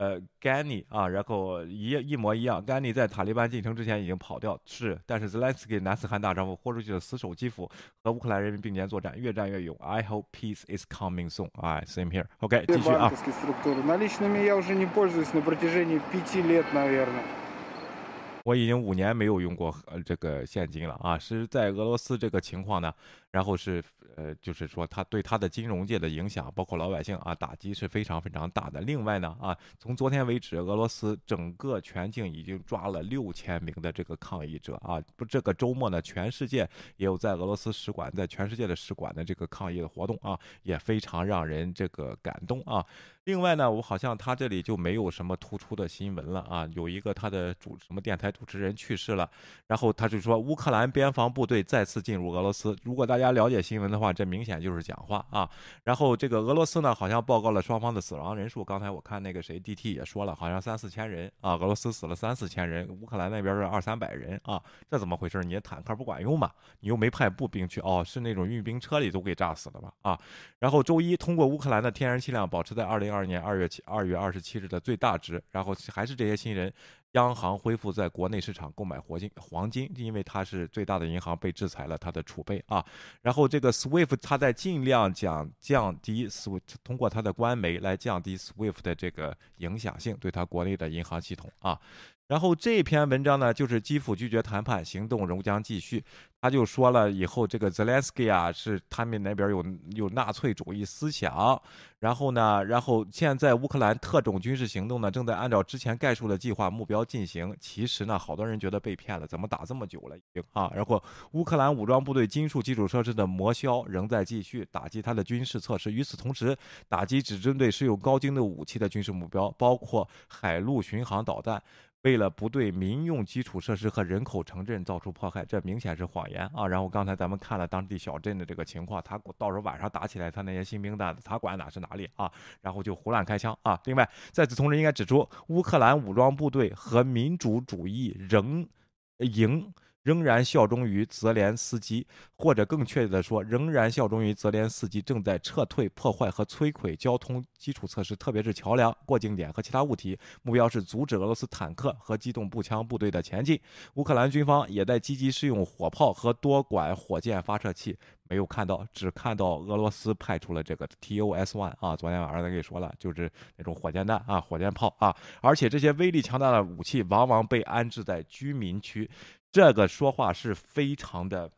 呃，Gani 啊，然后一一模一样。Gani 在塔利班进城之前已经跑掉，是，但是 Zelensky 男子汉大丈夫，豁出去了，死守基辅，和乌克兰人民并肩作战，越战越勇。I hope peace is coming soon. I，same here. OK，继续啊。我已经五年没有用过呃这个现金了啊，是在俄罗斯这个情况呢，然后是。呃，就是说，他对他的金融界的影响，包括老百姓啊，打击是非常非常大的。另外呢，啊，从昨天为止，俄罗斯整个全境已经抓了六千名的这个抗议者啊。不，这个周末呢，全世界也有在俄罗斯使馆，在全世界的使馆的这个抗议的活动啊，也非常让人这个感动啊。另外呢，我好像他这里就没有什么突出的新闻了啊。有一个他的主什么电台主持人去世了，然后他就说乌克兰边防部队再次进入俄罗斯。如果大家大家了解新闻的话，这明显就是讲话啊。然后这个俄罗斯呢，好像报告了双方的死亡人数。刚才我看那个谁 DT 也说了，好像三四千人啊，俄罗斯死了三四千人，乌克兰那边是二三百人啊。这怎么回事？你的坦克不管用嘛？你又没派步兵去哦，是那种运兵车里都给炸死了吧？啊。然后周一通过乌克兰的天然气量保持在二零。二年二月七二月二十七日的最大值，然后还是这些新人，央行恢复在国内市场购买活金，黄金，因为它是最大的银行被制裁了它的储备啊。然后这个 SWIFT 它在尽量讲降低 SWIFT 通过它的官媒来降低 SWIFT 的这个影响性，对它国内的银行系统啊。然后这篇文章呢，就是基辅拒绝谈判，行动仍将继续。他就说了，以后这个 Zelensky 啊，是他们那边有有纳粹主义思想。然后呢，然后现在乌克兰特种军事行动呢，正在按照之前概述的计划目标进行。其实呢，好多人觉得被骗了，怎么打这么久了已经啊？然后乌克兰武装部队金属基础设施的磨削仍在继续，打击他的军事测试。与此同时，打击只针对使用高精度武器的军事目标，包括海陆巡航导弹。为了不对民用基础设施和人口城镇造成迫害，这明显是谎言啊！然后刚才咱们看了当地小镇的这个情况，他到时候晚上打起来，他那些新兵蛋子，他管哪是哪里啊？然后就胡乱开枪啊！另外，在此同时应该指出，乌克兰武装部队和民主主义仍赢。仍然效忠于泽连斯基，或者更确切的说，仍然效忠于泽连斯基正在撤退、破坏和摧毁交通基础设施，特别是桥梁、过境点和其他物体。目标是阻止俄罗斯坦克和机动步枪部队的前进。乌克兰军方也在积极试用火炮和多管火箭发射器。没有看到，只看到俄罗斯派出了这个 TOS-1 啊，昨天晚上咱给说了，就是那种火箭弹啊、火箭炮啊，而且这些威力强大的武器往往被安置在居民区。这个说话是非常的，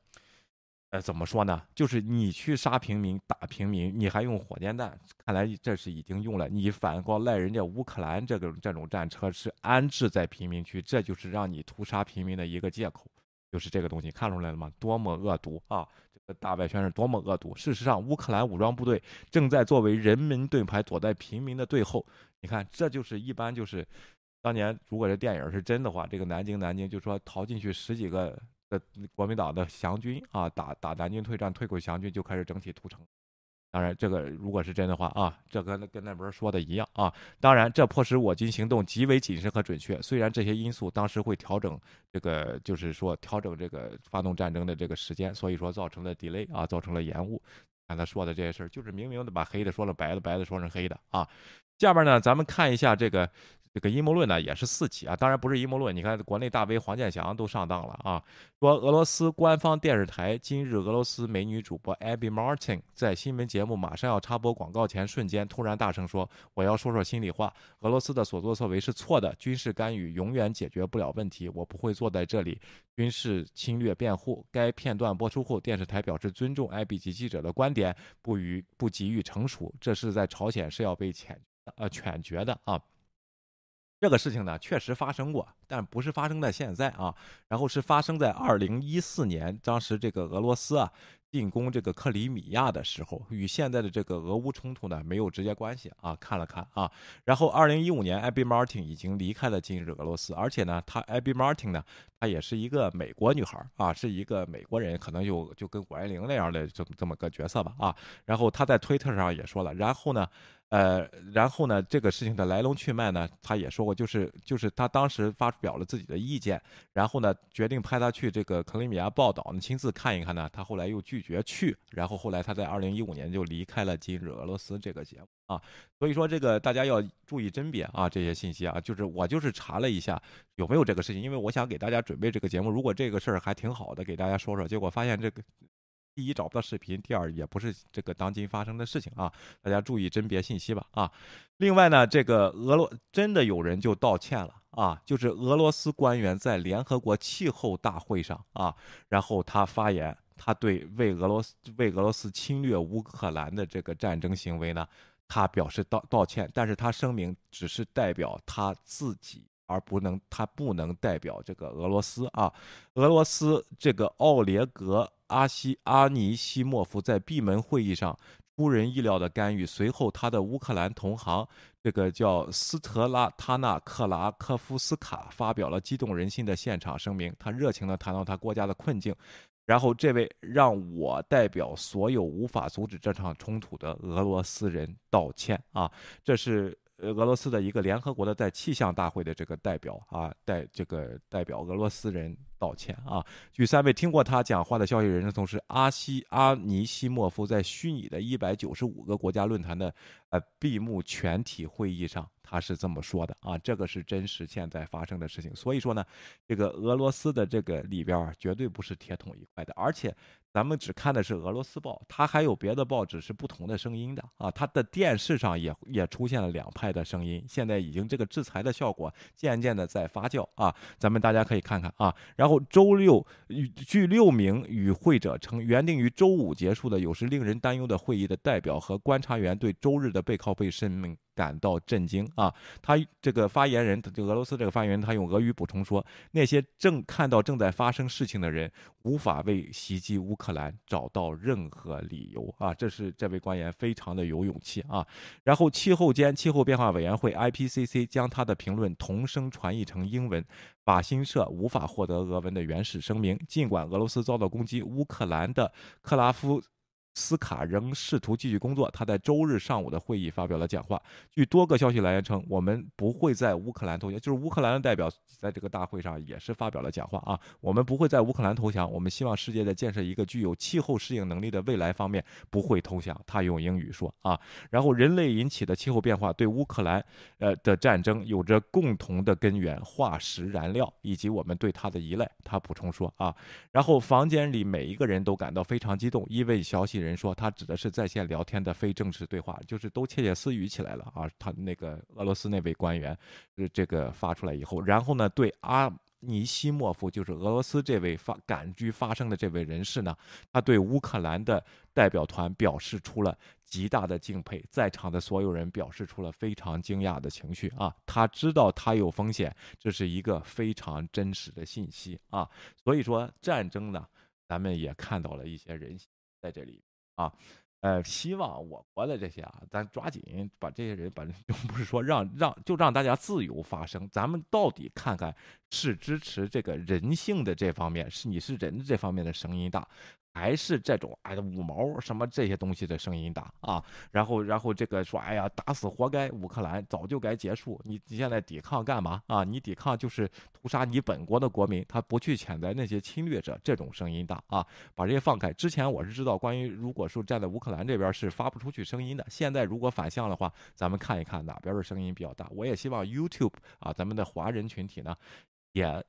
呃，怎么说呢？就是你去杀平民、打平民，你还用火箭弹，看来这是已经用了。你反过赖人家乌克兰这个这种战车是安置在平民区，这就是让你屠杀平民的一个借口，就是这个东西看出来了吗？多么恶毒啊！这个大外宣是多么恶毒。事实上，乌克兰武装部队正在作为人民盾牌，躲在平民的背后。你看，这就是一般就是。当年如果这电影是真的话，这个南京南京就说逃进去十几个的国民党的降军啊，打打南京退战，退回降军就开始整体屠城。当然，这个如果是真的话啊，这跟跟那边说的一样啊。当然，这迫使我军行动极为谨慎和准确。虽然这些因素当时会调整这个，就是说调整这个发动战争的这个时间，所以说造成了 delay 啊，造成了延误。看他说的这些事儿，就是明明的把黑的说了白的，白的说成黑的啊。下边呢，咱们看一下这个这个阴谋论呢也是四起啊，当然不是阴谋论。你看国内大 V 黄健翔都上当了啊，说俄罗斯官方电视台今日俄罗斯美女主播 Abby Martin 在新闻节目马上要插播广告前瞬间突然大声说：“我要说说心里话，俄罗斯的所作所为是错的，军事干预永远解决不了问题，我不会坐在这里军事侵略辩护。”该片段播出后，电视台表示尊重 Abby 及记者的观点，不予不给予惩处，这是在朝鲜是要被谴呃犬决的啊。这个事情呢，确实发生过，但不是发生在现在啊。然后是发生在二零一四年，当时这个俄罗斯啊进攻这个克里米亚的时候，与现在的这个俄乌冲突呢没有直接关系啊。看了看啊，然后二零一五年，Abby Martin 已经离开了今日俄罗斯，而且呢，她 Abby Martin 呢，她也是一个美国女孩啊，是一个美国人，可能就就跟谷爱凌那样的这么这么个角色吧啊。然后她在推特上也说了，然后呢。呃，然后呢，这个事情的来龙去脉呢，他也说过，就是就是他当时发表了自己的意见，然后呢，决定派他去这个克里米亚报道，亲自看一看呢，他后来又拒绝去，然后后来他在二零一五年就离开了《今日俄罗斯》这个节目啊，所以说这个大家要注意甄别啊，这些信息啊，就是我就是查了一下有没有这个事情，因为我想给大家准备这个节目，如果这个事儿还挺好的，给大家说说，结果发现这个。第一找不到视频，第二也不是这个当今发生的事情啊，大家注意甄别信息吧啊。另外呢，这个俄罗真的有人就道歉了啊，就是俄罗斯官员在联合国气候大会上啊，然后他发言，他对为俄罗斯为俄罗斯侵略乌克兰的这个战争行为呢，他表示道道歉，但是他声明只是代表他自己。而不能，他不能代表这个俄罗斯啊。俄罗斯这个奥列格阿西阿尼西莫夫在闭门会议上出人意料的干预，随后他的乌克兰同行这个叫斯特拉塔纳克拉科夫斯卡发表了激动人心的现场声明，他热情地谈到他国家的困境。然后这位让我代表所有无法阻止这场冲突的俄罗斯人道歉啊，这是。俄罗斯的一个联合国的在气象大会的这个代表啊，代这个代表俄罗斯人道歉啊。据三位听过他讲话的消息人士同时，阿西阿尼西莫夫在虚拟的一百九十五个国家论坛的呃闭幕全体会议上，他是这么说的啊，这个是真实现在发生的事情。所以说呢，这个俄罗斯的这个里边啊，绝对不是铁桶一块的，而且。咱们只看的是俄罗斯报，它还有别的报纸是不同的声音的啊。它的电视上也也出现了两派的声音，现在已经这个制裁的效果渐渐的在发酵啊。咱们大家可以看看啊。然后周六，据六名与会者称，原定于周五结束的有时令人担忧的会议的代表和观察员对周日的背靠背声明。感到震惊啊！他这个发言人，就俄罗斯这个发言人，他用俄语补充说：“那些正看到正在发生事情的人，无法为袭击乌克兰找到任何理由啊！”这是这位官员非常的有勇气啊。然后，气候间气候变化委员会 IPCC 将他的评论同声传译成英文，法新社无法获得俄文的原始声明。尽管俄罗斯遭到攻击，乌克兰的克拉夫。斯卡仍试图继续工作。他在周日上午的会议发表了讲话。据多个消息来源称，我们不会在乌克兰投降。就是乌克兰的代表在这个大会上也是发表了讲话啊。我们不会在乌克兰投降。我们希望世界在建设一个具有气候适应能力的未来方面不会投降。他用英语说啊。然后，人类引起的气候变化对乌克兰呃的战争有着共同的根源——化石燃料以及我们对它的依赖。他补充说啊。然后，房间里每一个人都感到非常激动，因为消息。人说他指的是在线聊天的非正式对话，就是都窃窃私语起来了啊！他那个俄罗斯那位官员，这个发出来以后，然后呢，对阿尼西莫夫，就是俄罗斯这位发敢居发声的这位人士呢，他对乌克兰的代表团表示出了极大的敬佩，在场的所有人表示出了非常惊讶的情绪啊！他知道他有风险，这是一个非常真实的信息啊！所以说战争呢，咱们也看到了一些人在这里。啊，呃，希望我国的这些啊，咱抓紧把这些人，把 就不是说让让就让大家自由发声，咱们到底看看是支持这个人性的这方面，是你是人这方面的声音大，还是这种哎五毛什么这些东西的声音大啊？然后然后这个说哎呀打死活该，乌克兰早就该结束，你你现在抵抗干嘛啊？你抵抗就是屠杀你本国的国民，他不去谴责那些侵略者，这种声音大啊，把这些放开。之前我是知道关于如果说站在乌克兰这边是发不出去声音的，现在如果反向的话，咱们看一看哪边的声音比较大。我也希望 YouTube 啊，咱们的华人群体呢也。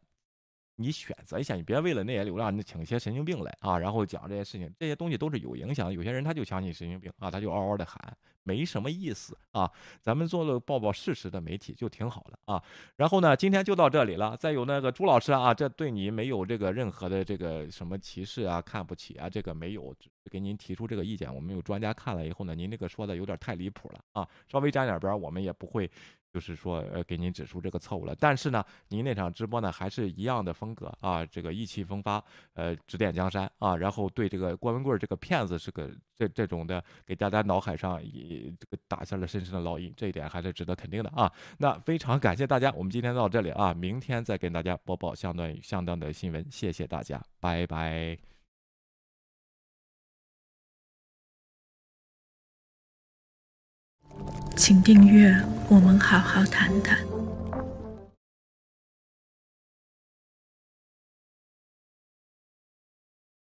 你选择一下，你别为了那些流量，你请一些神经病来啊，然后讲这些事情，这些东西都是有影响。有些人他就相信神经病啊，他就嗷嗷的喊，没什么意思啊。咱们做了报报事实的媒体就挺好的啊。然后呢，今天就到这里了。再有那个朱老师啊，这对你没有这个任何的这个什么歧视啊、看不起啊，这个没有，给您提出这个意见。我们有专家看了以后呢，您这个说的有点太离谱了啊，稍微沾点边，我们也不会。就是说，呃，给您指出这个错误了。但是呢，您那场直播呢，还是一样的风格啊，这个意气风发，呃，指点江山啊，然后对这个郭文贵这个骗子是个这这种的，给大家脑海上也这个打下了深深的烙印，这一点还是值得肯定的啊。那非常感谢大家，我们今天到这里啊，明天再跟大家播报相当相当的新闻，谢谢大家，拜拜。请订阅，我们好好谈谈。